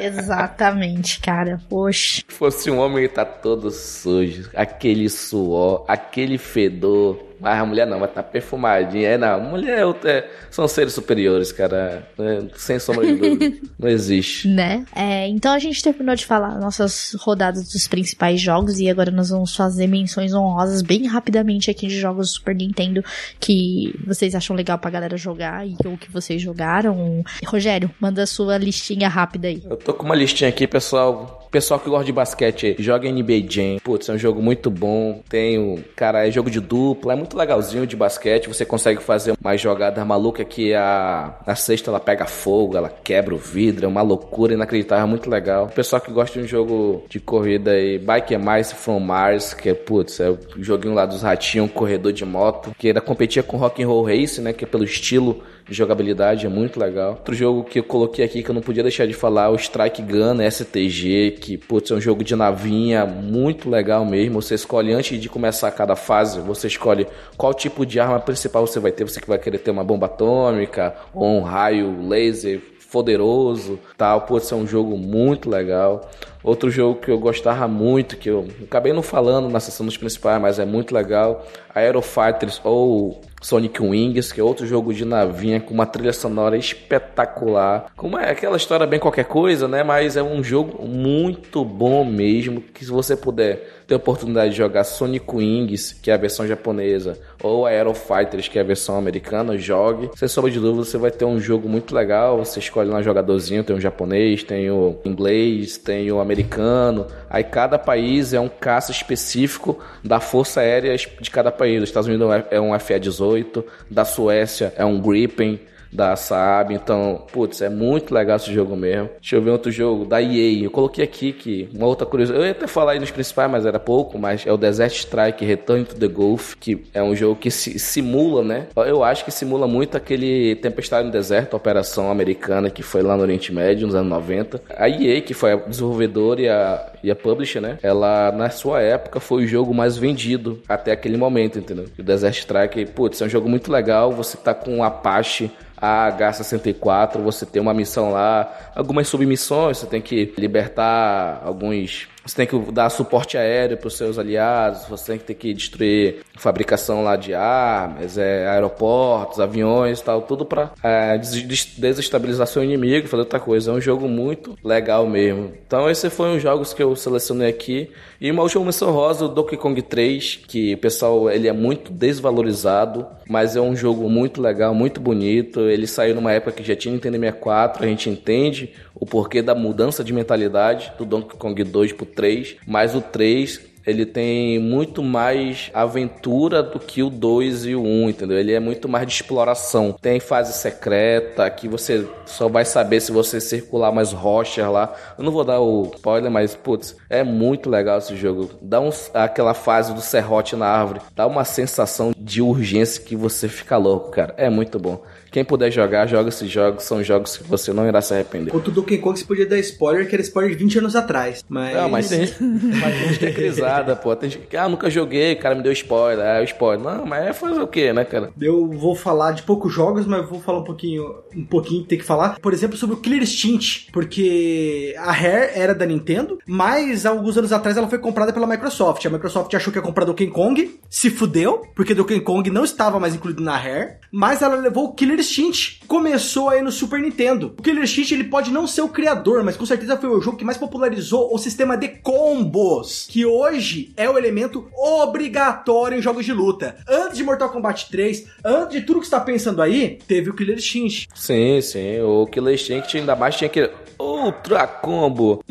Exatamente, cara. Poxa.
Se fosse um homem, tá todo sujo. Aquele suor, aquele fedor. Mas a mulher não, vai estar tá perfumadinha. É, não. Mulher é, são seres superiores, cara. É, sem sombra de dúvida. não existe.
Né? É, então a gente terminou de falar nossas rodadas dos principais jogos e agora nós vamos fazer menções honrosas bem rapidamente aqui de jogos do Super Nintendo que vocês acham legal pra galera jogar e ou que vocês jogaram. Rogério, manda a sua listinha rápida aí.
Eu tô com uma listinha aqui, pessoal. Pessoal que gosta de basquete, joga NBA Jam. Putz, é um jogo muito bom. Tem o. Cara, é jogo de dupla. É muito legalzinho de basquete. Você consegue fazer uma jogada maluca que a, a cesta ela pega fogo, ela quebra o vidro, é uma loucura inacreditável, muito legal. O pessoal que gosta de um jogo de corrida aí, Bike Mice from Mars, que é, putz, é o joguinho lá dos ratinhos, corredor de moto, que ainda competia com Rock and Roll Race, né, que é pelo estilo de jogabilidade, é muito legal. Outro jogo que eu coloquei aqui que eu não podia deixar de falar, o Strike Gun STG, que putz, é um jogo de navinha muito legal mesmo. Você escolhe antes de começar cada fase, você escolhe qual tipo de arma principal você vai ter. Você que vai querer ter uma bomba atômica ou um raio laser poderoso, tal. Putz, é um jogo muito legal. Outro jogo que eu gostava muito, que eu acabei não falando na sessão dos principais, mas é muito legal, Aero Fighters ou Sonic Wings, que é outro jogo de navinha com uma trilha sonora espetacular. Como é aquela história bem qualquer coisa, né? Mas é um jogo muito bom mesmo, que se você puder ter a oportunidade de jogar Sonic Wings, que é a versão japonesa, ou Aero Fighters, que é a versão americana, jogue. Sem sombra de dúvida, você vai ter um jogo muito legal. Você escolhe um jogadorzinho, tem o japonês, tem o inglês, tem o americano. Aí cada país é um caça específico da força aérea de cada país. Os Estados Unidos é um FA-18, da Suécia é um Gripen da Saab. Então, putz, é muito legal esse jogo mesmo. Deixa eu ver outro jogo da EA. Eu coloquei aqui que uma outra curiosidade. Eu ia até falar aí nos principais, mas era pouco. Mas é o Desert Strike Return to the Gulf, que é um jogo que se, simula, né? Eu acho que simula muito aquele Tempestade no Deserto, operação americana que foi lá no Oriente Médio, nos anos 90. A EA, que foi a desenvolvedora e a, e a publisher, né? Ela, na sua época, foi o jogo mais vendido até aquele momento, entendeu? O Desert Strike, putz, é um jogo muito legal. Você tá com um Apache a H64, você tem uma missão lá, algumas submissões, você tem que libertar alguns você tem que dar suporte aéreo para os seus aliados, você tem que ter que destruir fabricação lá de armas, é, aeroportos, aviões tal, tudo para é, desestabilizar seu inimigo, fazer outra coisa. É um jogo muito legal mesmo. Então, esse foi um jogos que eu selecionei aqui. E uma última menção rosa, o Donkey Kong 3, que o pessoal ele é muito desvalorizado, mas é um jogo muito legal, muito bonito. Ele saiu numa época que já tinha Nintendo 64, a gente entende o porquê da mudança de mentalidade do Donkey Kong 2 pro 3, mas o 3 ele tem muito mais aventura do que o 2 e o 1, entendeu? Ele é muito mais de exploração. Tem fase secreta que você só vai saber se você circular mais rochas lá. Eu não vou dar o spoiler, mas putz, é muito legal esse jogo. Dá um, aquela fase do serrote na árvore, dá uma sensação de urgência que você fica louco, cara. É muito bom. Quem puder jogar, joga esses jogos. São jogos que você não irá se arrepender.
Do Donkey Kong, você podia dar spoiler, que era spoiler de 20 anos atrás. Mas...
Não, mas tem mas tem gente que é crisada, pô. Tem gente que, ah, nunca joguei, o cara me deu spoiler. Ah, spoiler. Não, mas é fazer o quê, né, cara?
Eu vou falar de poucos jogos, mas vou falar um pouquinho, um pouquinho, tem que falar. Por exemplo, sobre o Killer Instinct, porque a Rare era da Nintendo, mas alguns anos atrás ela foi comprada pela Microsoft. A Microsoft achou que ia comprar Donkey Kong, se fudeu, porque Donkey Kong não estava mais incluído na Rare, mas ela levou o Killer Instinct começou aí no Super Nintendo. O Killer Instinct ele pode não ser o criador, mas com certeza foi o jogo que mais popularizou o sistema de combos, que hoje é o elemento obrigatório em jogos de luta. Antes de Mortal Kombat 3, antes de tudo que está pensando aí, teve o Killer Instinct.
Sim, sim, o Killer Instinct ainda mais tinha que Ultra Combo.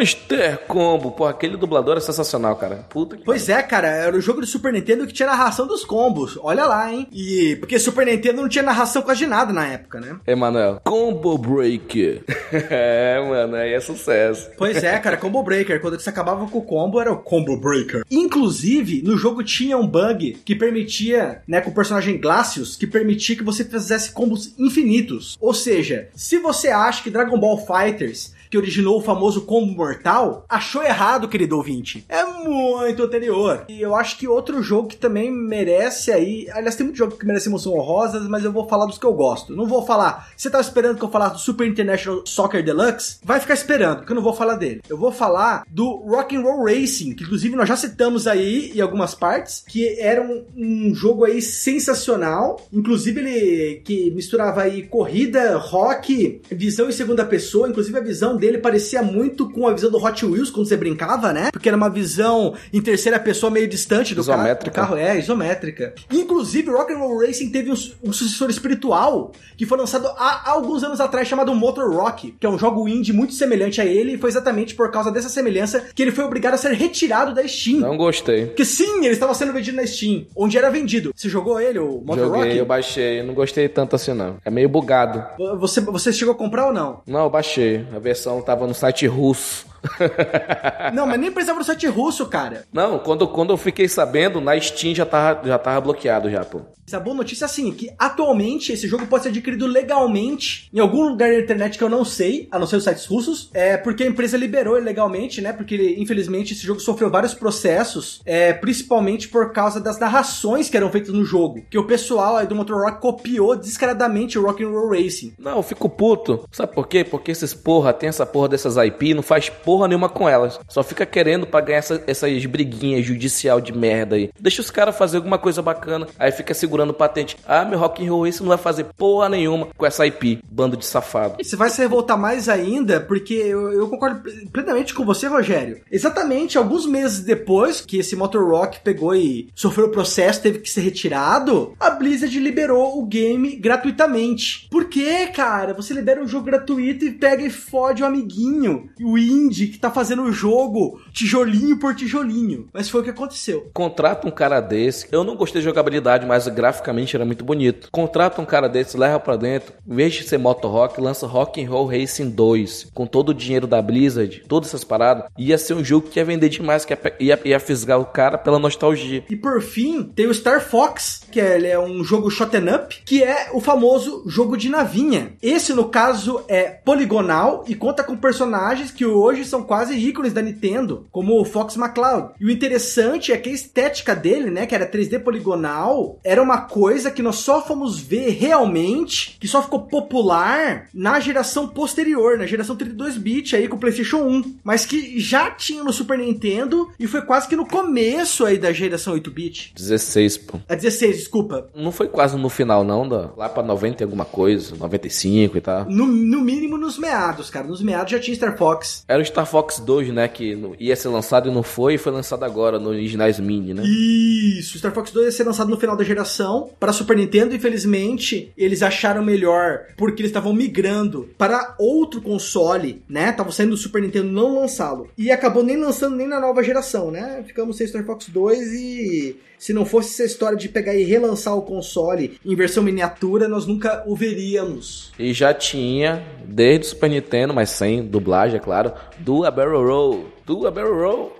Monster Combo. Pô, aquele dublador é sensacional, cara. Puta que
Pois é, cara. Era o jogo do Super Nintendo que tinha narração dos combos. Olha lá, hein? E porque Super Nintendo não tinha narração quase de nada na época, né?
Emanuel. Combo Breaker. é, mano, aí é sucesso.
Pois é, cara. Combo Breaker. Quando você acabava com o combo, era o Combo Breaker. Inclusive, no jogo tinha um bug que permitia, né, com o personagem Glacius, que permitia que você fizesse combos infinitos. Ou seja, se você acha que Dragon Ball Fighters que originou o famoso combo mortal, achou errado, querido ouvinte. É muito anterior. E eu acho que outro jogo que também merece aí. Aliás, tem muito jogo que merece emoção honrosas, mas eu vou falar dos que eu gosto. Não vou falar. Você tava esperando que eu falasse do Super International Soccer Deluxe? Vai ficar esperando, porque eu não vou falar dele. Eu vou falar do Rock and Roll Racing, que inclusive nós já citamos aí em algumas partes, que era um, um jogo aí sensacional. Inclusive ele que misturava aí corrida, rock, visão em segunda pessoa, inclusive a visão dele parecia muito com a visão do Hot Wheels quando você brincava, né? Porque era uma visão em terceira pessoa meio distante do
Isométrica.
carro. É, isométrica. Inclusive, Rock'n'Roll Racing teve um, um sucessor espiritual que foi lançado há, alguns anos atrás chamado Motor Rock, que é um jogo indie muito semelhante a ele e foi exatamente por causa dessa semelhança que ele foi obrigado a ser retirado da Steam.
Não gostei.
Porque sim, ele estava sendo vendido na Steam, onde era vendido. Você jogou ele, o Motor
Joguei,
Rock?
eu baixei. Não gostei tanto assim, não. É meio bugado.
Você, você chegou a comprar ou não?
Não, eu baixei. A versão tava no site russo.
Não, mas nem precisava do site russo, cara.
Não, quando, quando eu fiquei sabendo, na Steam já tava, já tava bloqueado já, pô.
A boa notícia é assim, que atualmente esse jogo pode ser adquirido legalmente em algum lugar da internet que eu não sei, a não ser os sites russos, é porque a empresa liberou ele legalmente, né? Porque infelizmente esse jogo sofreu vários processos, é, principalmente por causa das narrações que eram feitas no jogo, que o pessoal aí do Motor Rock copiou descaradamente o Rock'n'Roll Racing.
Não, eu fico puto. Sabe por quê? Porque esses porra tem essa porra dessas IP, não faz porra nenhuma com elas. Só fica querendo pra ganhar essa- essas briguinhas judicial de merda aí. Deixa os caras fazer alguma coisa bacana, aí fica segurando patente. Ah, meu Rock and Roll Racing não vai fazer porra nenhuma com essa IP. Bando de safado.
Você vai se revoltar mais ainda, porque eu, eu concordo plenamente com você, Rogério. Exatamente alguns meses depois que esse Motor Rock pegou e sofreu o processo, teve que ser retirado, a Blizzard liberou o game gratuitamente. Por quê, cara? Você libera um jogo gratuito e pega e fode o amiguinho, o indie que tá fazendo o jogo tijolinho por tijolinho. Mas foi o que aconteceu.
Contrata um cara desse. Eu não gostei de jogabilidade, mas graficamente era muito bonito. Contrata um cara desse, leva pra dentro. Em vez de ser Moto Rock, lança Rock and Roll Racing 2. Com todo o dinheiro da Blizzard, todas essas paradas. Ia ser um jogo que ia vender demais, que ia, ia, ia fisgar o cara pela nostalgia.
E por fim, tem o Star Fox, que é, ele é um jogo shot 'em up, que é o famoso jogo de navinha. Esse, no caso, é poligonal e conta com personagens que hoje são quase ícones da Nintendo, como o Fox McCloud. E o interessante é que a estética dele, né, que era 3D poligonal, era uma coisa que nós só fomos ver realmente, que só ficou popular na geração posterior, na geração 32-bit aí com o PlayStation 1, mas que já tinha no Super Nintendo e foi quase que no começo aí da geração 8-bit.
16, pô.
A 16, desculpa.
Não foi quase no final, não, da, lá pra 90 e alguma coisa, 95 e tal.
No, no mínimo nos meados, cara. Nos meados já tinha Star Fox.
Era o Star Fox 2, né? Que ia ser lançado e não foi, e foi lançado agora no Originais Mini, né?
Isso, Star Fox 2 ia ser lançado no final da geração para Super Nintendo. Infelizmente, eles acharam melhor porque eles estavam migrando para outro console, né? Estavam saindo do Super Nintendo não lançá-lo. E acabou nem lançando nem na nova geração, né? Ficamos sem Star Fox 2 e se não fosse essa história de pegar e relançar o console em versão miniatura, nós nunca o veríamos.
E já tinha, desde o Super Nintendo, mas sem dublagem, é claro, do a Barrel Roll. Do a Barrel Roll.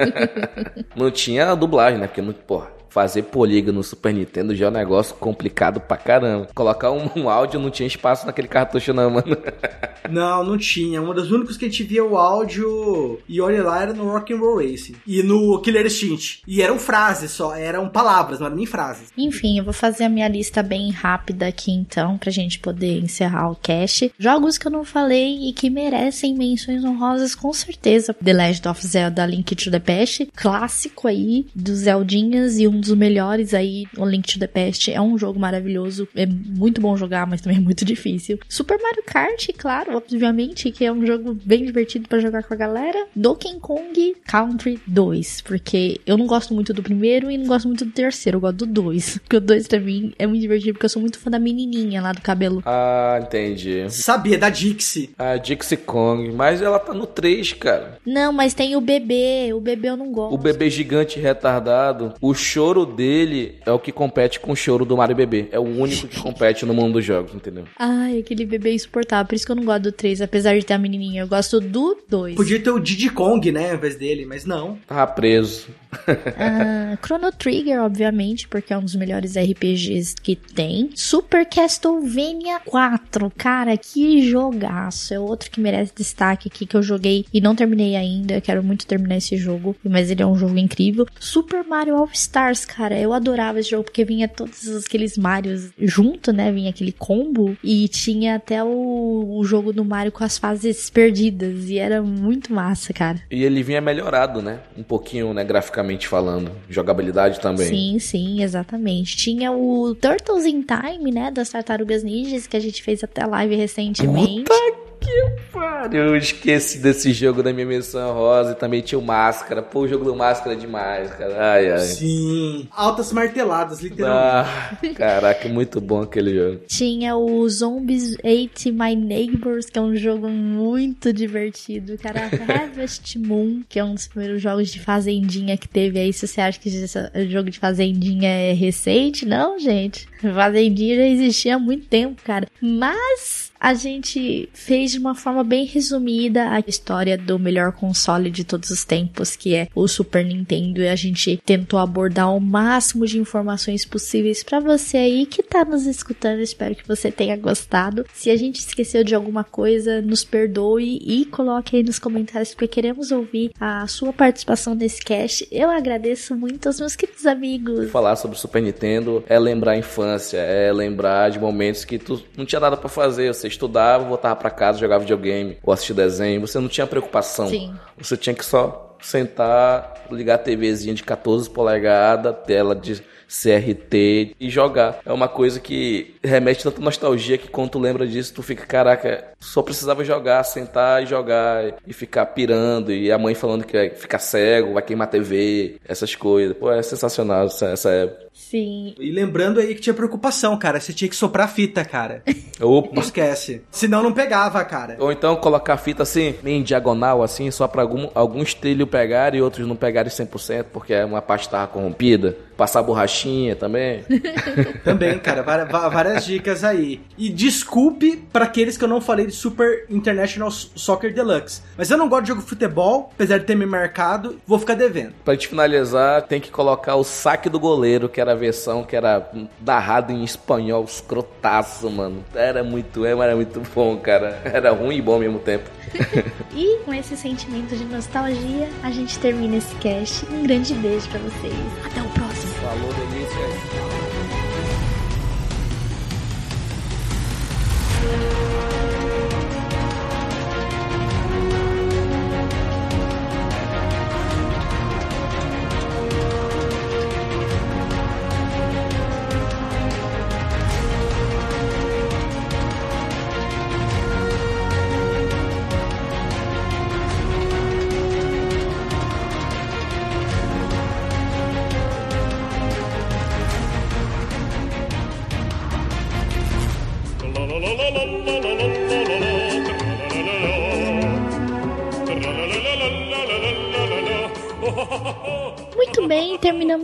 não tinha dublagem, né? Porque, não, porra, fazer polígono no Super Nintendo já é um negócio complicado pra caramba. Colocar um, um áudio não tinha espaço naquele cartucho, não, mano.
Não, não tinha. Um dos únicos que a gente via o áudio e olha lá era no Rock'n'Roll Racing. E no Killer Instinct. E eram frases só, eram palavras, não eram nem frases.
Enfim, eu vou fazer a minha lista bem rápida aqui então, pra gente poder encerrar o cast. Jogos que eu não falei e que merecem menções honrosas com certeza. The Legend of Zelda Link to the Past, clássico aí dos Zeldinhas e um dos melhores aí, o Link to the Past. É um jogo maravilhoso, é muito bom jogar, mas também é muito difícil. Super Mario Kart, claro, obviamente, que é um jogo bem divertido pra jogar com a galera. Donkey Kong Country 2, porque eu não gosto muito do primeiro e não gosto muito do terceiro, eu gosto do 2. Porque o 2 pra mim é muito divertido, porque eu sou muito fã da menininha lá do cabelo.
Ah, entendi.
Sabia, da Dixie.
A Dixie Kong, mas ela tá no 3, cara.
Não, mas tem o bebê, o bebê eu não gosto.
O bebê gigante retardado, o choro dele é o que compete com o choro do Mario Bebê. É o único que compete no mundo dos jogos, entendeu?
Ai, aquele bebê insuportável, por isso que eu não gosto do 3, apesar de ter a menininha, eu gosto do 2.
Podia ter o Diddy Kong, né, ao invés dele, mas não.
Tava preso.
Ah, Chrono Trigger, obviamente, porque é um dos melhores RPGs que tem. Super Castlevania 4, cara, que jogaço. É outro que merece destaque aqui que eu joguei e não terminei ainda. Quero muito terminar esse jogo, mas ele é um jogo incrível. Super Mario All Stars, cara, eu adorava esse jogo porque vinha todos aqueles Marios junto, né? Vinha aquele combo e tinha até o, o jogo do Mario com as fases perdidas e era muito massa, cara.
E ele vinha melhorado, né? Um pouquinho, né, graficamente falando. Jogabilidade também.
Sim, sim, exatamente. Tinha o Turtles in Time, né, das Tartarugas Ninjas, que a gente fez até live recentemente.
Puta que pariu. Eu esqueci desse jogo da minha menção rosa e também tinha o Máscara. Pô, o jogo do Máscara é demais, cara. Ai, ai.
Sim. Altas marteladas, literalmente.
Ah, caraca, muito bom aquele jogo.
Tinha o Zombies Ate My Neighbors, que é um jogo muito divertido. Cara, Harvest Moon, que é um dos primeiros jogos de fazendinha que teve aí. Se você acha que esse jogo de fazendinha é recente, não, gente. Fazendinha já existia há muito tempo, cara. Mas a gente fez de uma forma bem resumida a história do melhor console de todos os tempos, que é o Super Nintendo, e a gente tentou abordar o máximo de informações possíveis para você aí que tá nos escutando. Espero que você tenha gostado. Se a gente esqueceu de alguma coisa, nos perdoe e coloque aí nos comentários, porque queremos ouvir a sua participação nesse cast. Eu agradeço muito aos meus queridos amigos.
Falar sobre o Super Nintendo é lembrar a infância, é lembrar de momentos que tu não tinha nada para fazer, você estudava, voltava para casa, jogava videogame ou assistia desenho. Você não tinha preocupação.
Sim.
Você tinha que só sentar, ligar a TVzinha de 14 polegadas, tela de CRT e jogar. É uma coisa que remete tanta nostalgia que quando tu lembra disso, tu fica, caraca, só precisava jogar, sentar e jogar e ficar pirando. E a mãe falando que vai ficar cego, vai queimar TV, essas coisas. Pô, é sensacional essa, essa época.
Sim.
E lembrando aí que tinha preocupação, cara. Você tinha que soprar fita, cara.
Opa.
Não esquece. Senão não pegava, cara.
Ou então colocar a fita assim, em diagonal, assim, só pra algum, alguns trilhos pegarem e outros não pegarem 100%, porque uma parte tava corrompida. Passar borrachinha também.
Também, cara. Várias, dicas aí. E desculpe para aqueles que eu não falei de Super International Soccer Deluxe. Mas eu não gosto de jogo de futebol, apesar de ter me marcado, vou ficar devendo.
Pra gente finalizar, tem que colocar o saque do goleiro, que era a versão que era narrado em espanhol, escrotaço, mano. Era muito, era muito bom, cara. Era ruim e bom ao mesmo tempo.
e com esse sentimento de nostalgia, a gente termina esse cast. Um grande beijo para vocês. Até o próximo.
Falou, delícia.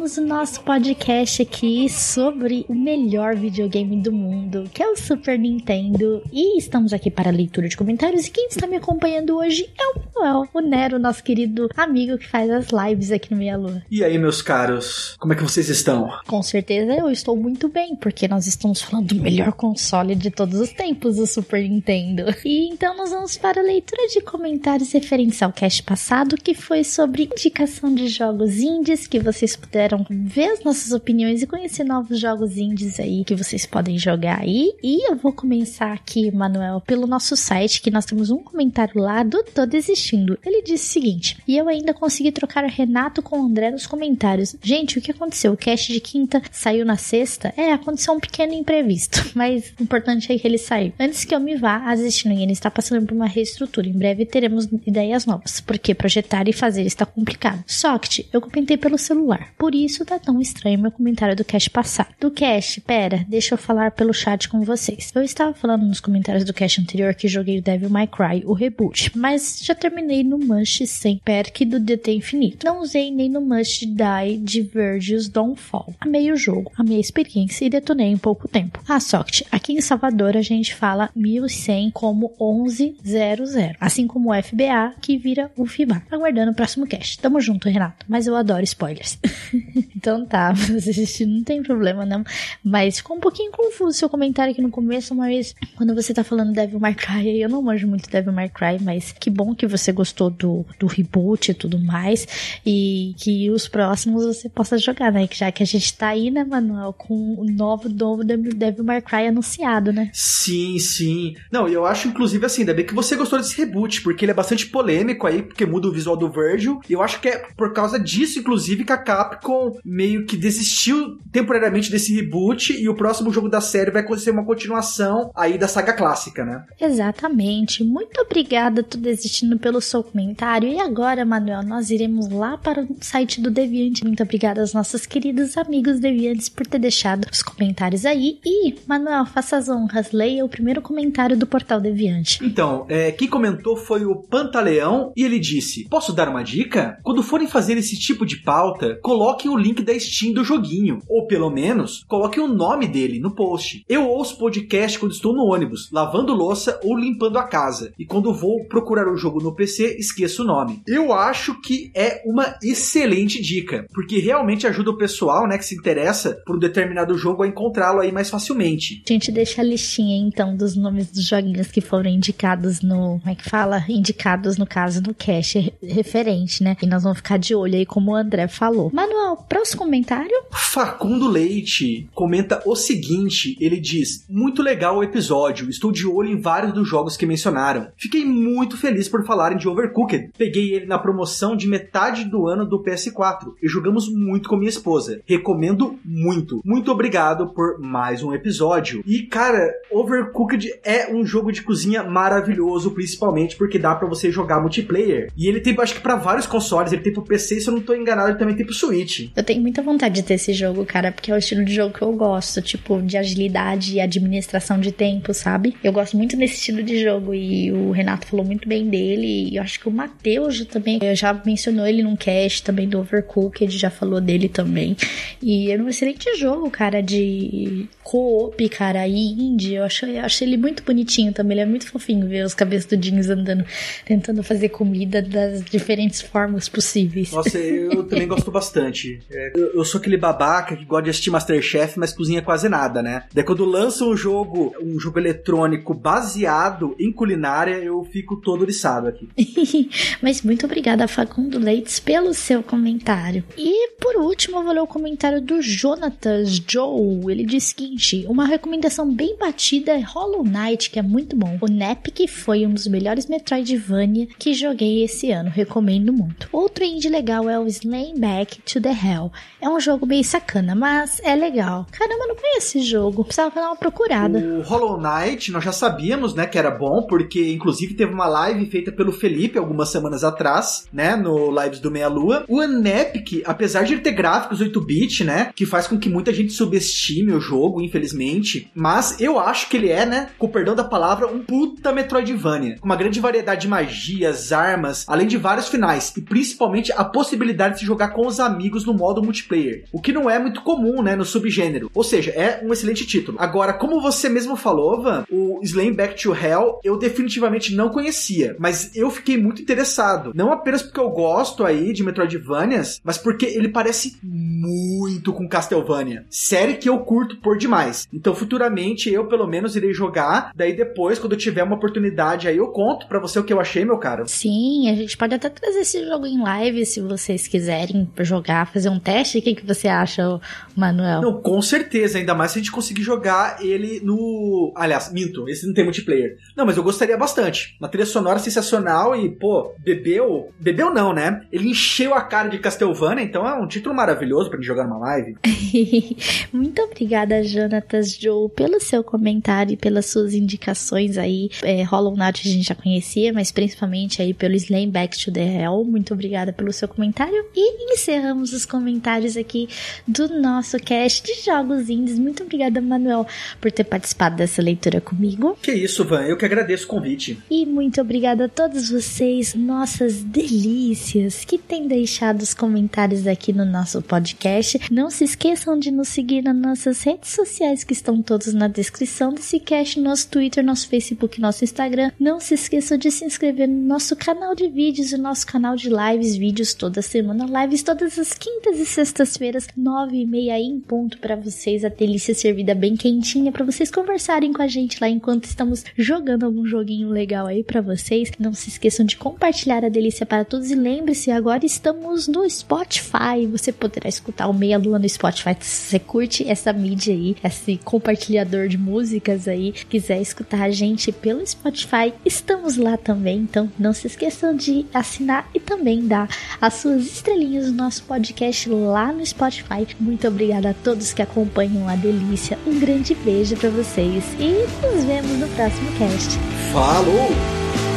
Terminamos o nosso podcast aqui sobre o melhor videogame do mundo, que é o Super Nintendo. E estamos aqui para a leitura de comentários. E quem está me acompanhando hoje é o Noel, o Nero, nosso querido amigo que faz as lives aqui no Meia Lua.
E aí, meus caros, como é que vocês estão?
Com certeza eu estou muito bem, porque nós estamos falando do melhor console de todos os tempos, o Super Nintendo. E então nós vamos para a leitura de comentários referentes ao cast passado, que foi sobre indicação de jogos indies que vocês puderam ver as nossas opiniões e conhecer novos jogos indies aí que vocês podem jogar aí. E eu vou começar aqui, Manuel, pelo nosso site, que nós temos um comentário lá do Tô Desistindo. Ele disse o seguinte: E eu ainda consegui trocar Renato com André nos comentários. Gente, o que aconteceu? O cast de quinta saiu na sexta? É, aconteceu um pequeno imprevisto, mas o importante é que ele saiu. Antes que eu me vá, a Zestinho está passando por uma reestrutura. Em breve teremos ideias novas, porque projetar e fazer está complicado. Socket, eu comentei pelo celular. Por isso tá tão estranho meu comentário do cast passado. Do cast, pera, deixa eu falar pelo chat com vocês. Eu estava falando nos comentários do cast anterior que joguei o Devil May Cry, o reboot, mas já terminei no Must sem perk do DT Infinito. Não usei nem no Must Die de Virgil's Dawnfall. Amei o jogo, amei a experiência e detonei em pouco tempo. Ah, Socket, aqui em Salvador a gente fala 1100 como 1100, assim como o FBA que vira o FIBA. Aguardando o próximo cast. Tamo junto, Renato, mas eu adoro spoilers. então tá, assistir não tem problema não, mas ficou um pouquinho confuso seu comentário aqui no começo, mas quando você tá falando Devil May Cry, eu não manjo muito Devil May Cry, mas que bom que você gostou do, do reboot e tudo mais, e que os próximos você possa jogar, né, já que a gente tá aí, né, Manuel, com o novo, novo Devil May Cry anunciado, né?
Sim, sim. Não, eu acho, inclusive, assim, ainda bem que você gostou desse reboot, porque ele é bastante polêmico aí, porque muda o visual do Virgil, e eu acho que é por causa disso, inclusive, que a Capcom meio que desistiu temporariamente desse reboot e o próximo jogo da série vai ser uma continuação aí da saga clássica, né?
Exatamente. Muito obrigada por desistindo pelo seu comentário. E agora, Manuel, nós iremos lá para o site do Deviante. Muito obrigada aos nossos queridos amigos Deviantes por ter deixado os comentários aí. E, Manuel, faça as honras, leia o primeiro comentário do Portal Deviante.
Então, é, quem comentou foi o Pantaleão e ele disse: Posso dar uma dica? Quando forem fazer esse tipo de pauta, coloquem o link da Steam do joguinho. Ou pelo menos, coloquem o nome dele no post. Eu ouço podcast quando estou no ônibus, lavando louça ou limpando a casa. E quando vou procurar o jogo no PC, esqueço o nome. Eu acho que é uma excelente dica, porque realmente ajuda o pessoal, né, que se interessa por um determinado jogo a encontrá-lo aí mais facilmente.
A gente deixa a listinha então dos nomes dos joguinhos que foram indicados no, como é que fala? Indicados no caso no cache referente, né? E nós vamos ficar de olho aí como o André falou. Manuel, próximo comentário?
Facundo Leite comenta o seguinte, ele diz: "Muito legal o episódio. Estou de olho em vários dos jogos que mencionaram. Fiquei muito feliz por falarem de Overcooked. Peguei ele na promoção de metade do ano do PS4 e jogamos muito com minha esposa. Recomendo muito. Muito obrigado por mais um episódio. E cara, Overcooked é um jogo de cozinha maravilhoso, principalmente porque dá para você jogar multiplayer. E ele tem, acho que para vários consoles, ele tem pro PC, se eu não tô enganado, ele também tem pro Switch.
Eu tenho muita vontade de ter esse jogo, cara, porque é o estilo de jogo que eu gosto, tipo, de agilidade e administração de tempo, sabe? Eu gosto muito desse estilo de jogo e o Renato falou muito bem dele. E eu acho que o Matheus também já mencionou ele num cast também do Overcooked, já falou dele também. E é um excelente jogo, cara, de co-op, cara, e indie. Eu acho, eu acho ele muito bonitinho também. Ele é muito fofinho ver os cabeçudinhos andando, tentando fazer comida das diferentes formas possíveis.
Nossa, eu também gosto bastante. É, eu, eu, sou aquele babaca que gosta de assistir Masterchef, mas cozinha quase nada, né? Daí quando lançam um jogo, um jogo eletrônico baseado em culinária, eu fico todo oriçado aqui.
mas muito obrigada, Facundo Leites, pelo seu comentário. E por último, eu vou ler o comentário do Jonatas Joe. Ele diz o seguinte: uma recomendação bem batida é Hollow Knight, que é muito bom. O NEP, que foi um dos melhores Metroidvania que joguei esse ano. Recomendo muito. Outro indie legal é o Slaying Back to the Hell. É um jogo bem sacana, mas é legal. Caramba, não conheço esse jogo. Precisava dar uma procurada.
O Hollow Knight, nós já sabíamos, né, que era bom, porque inclusive teve uma live feita pelo Felipe algumas semanas atrás, né, no Lives do Meia Lua. O Anepic, apesar de ele ter gráficos 8-bit, né, que faz com que muita gente subestime o jogo, infelizmente, mas eu acho que ele é, né, com o perdão da palavra, um puta Metroidvania, com uma grande variedade de magias, armas, além de vários finais, e principalmente a possibilidade de jogar com os amigos no modo multiplayer, o que não é muito comum, né, no subgênero. Ou seja, é um excelente título. Agora, como você mesmo falou, Van, o Slaying Back to Hell eu definitivamente não conhecia, mas eu fiquei muito interessado. Não apenas porque eu gosto aí de Metroidvanias, mas porque ele parece muito com Castlevania. Série que eu curto por demais. Então, futuramente, eu pelo menos irei jogar. Daí depois, quando eu tiver uma oportunidade aí, eu conto para você o que eu achei, meu caro.
Sim, a gente pode até trazer esse jogo em live se vocês quiserem jogar, fazer um teste. O que, que você acha, Manuel?
Não, com certeza. Ainda mais se a gente conseguir jogar ele no. Aliás, minto, esse não tem multiplayer. Não, mas eu gostaria bastante. Uma trilha sonora sensacional e, pô, bebeu. Bebeu não, né? Ele encheu a cara de Castlevania, então é um título maravilhoso pra gente jogar numa live.
Muito obrigada, Jonatas Joe, pelo seu comentário e pelas suas indicações aí. É, Hollow Knight a gente já conhecia, mas principalmente aí pelo Slaying Back to the Hell. Muito obrigada pelo seu comentário. E encerramos os comentários aqui do nosso cast de jogos indies. Muito obrigada, Manuel, por ter participado dessa leitura comigo.
Que isso, Van. Eu que agradeço o convite.
E muito obrigada a todos vocês, nossas delícias, que têm deixado os comentários aqui no nosso podcast. Não se esqueçam de nos seguir nas nossas redes sociais que estão todas na descrição desse cast, nosso Twitter, nosso Facebook, nosso Instagram. Não se esqueçam de se inscrever no nosso canal de vídeos e nosso canal de lives, vídeos toda semana, lives todas as quintas e sextas-feiras, 9 nove e meia em ponto para vocês, a delícia servida bem quentinha para vocês conversarem com a gente lá enquanto estamos jogando algum joguinho legal aí para vocês. Não se esqueçam de compartilhar a delícia para todos e lembre-se, agora estamos no Spotify. Você poderá escutar o Meia Lua no Spotify se você curte essa mídia aí, esse compartilhador de músicas aí, quiser escutar a gente pelo Spotify, estamos lá também. Então não se esqueçam de assinar e também dar as suas estrelinhas no nosso podcast lá no Spotify. Muito obrigada a todos que acompanham a delícia. Um grande beijo para vocês e nos vemos no próximo cast.
Falou!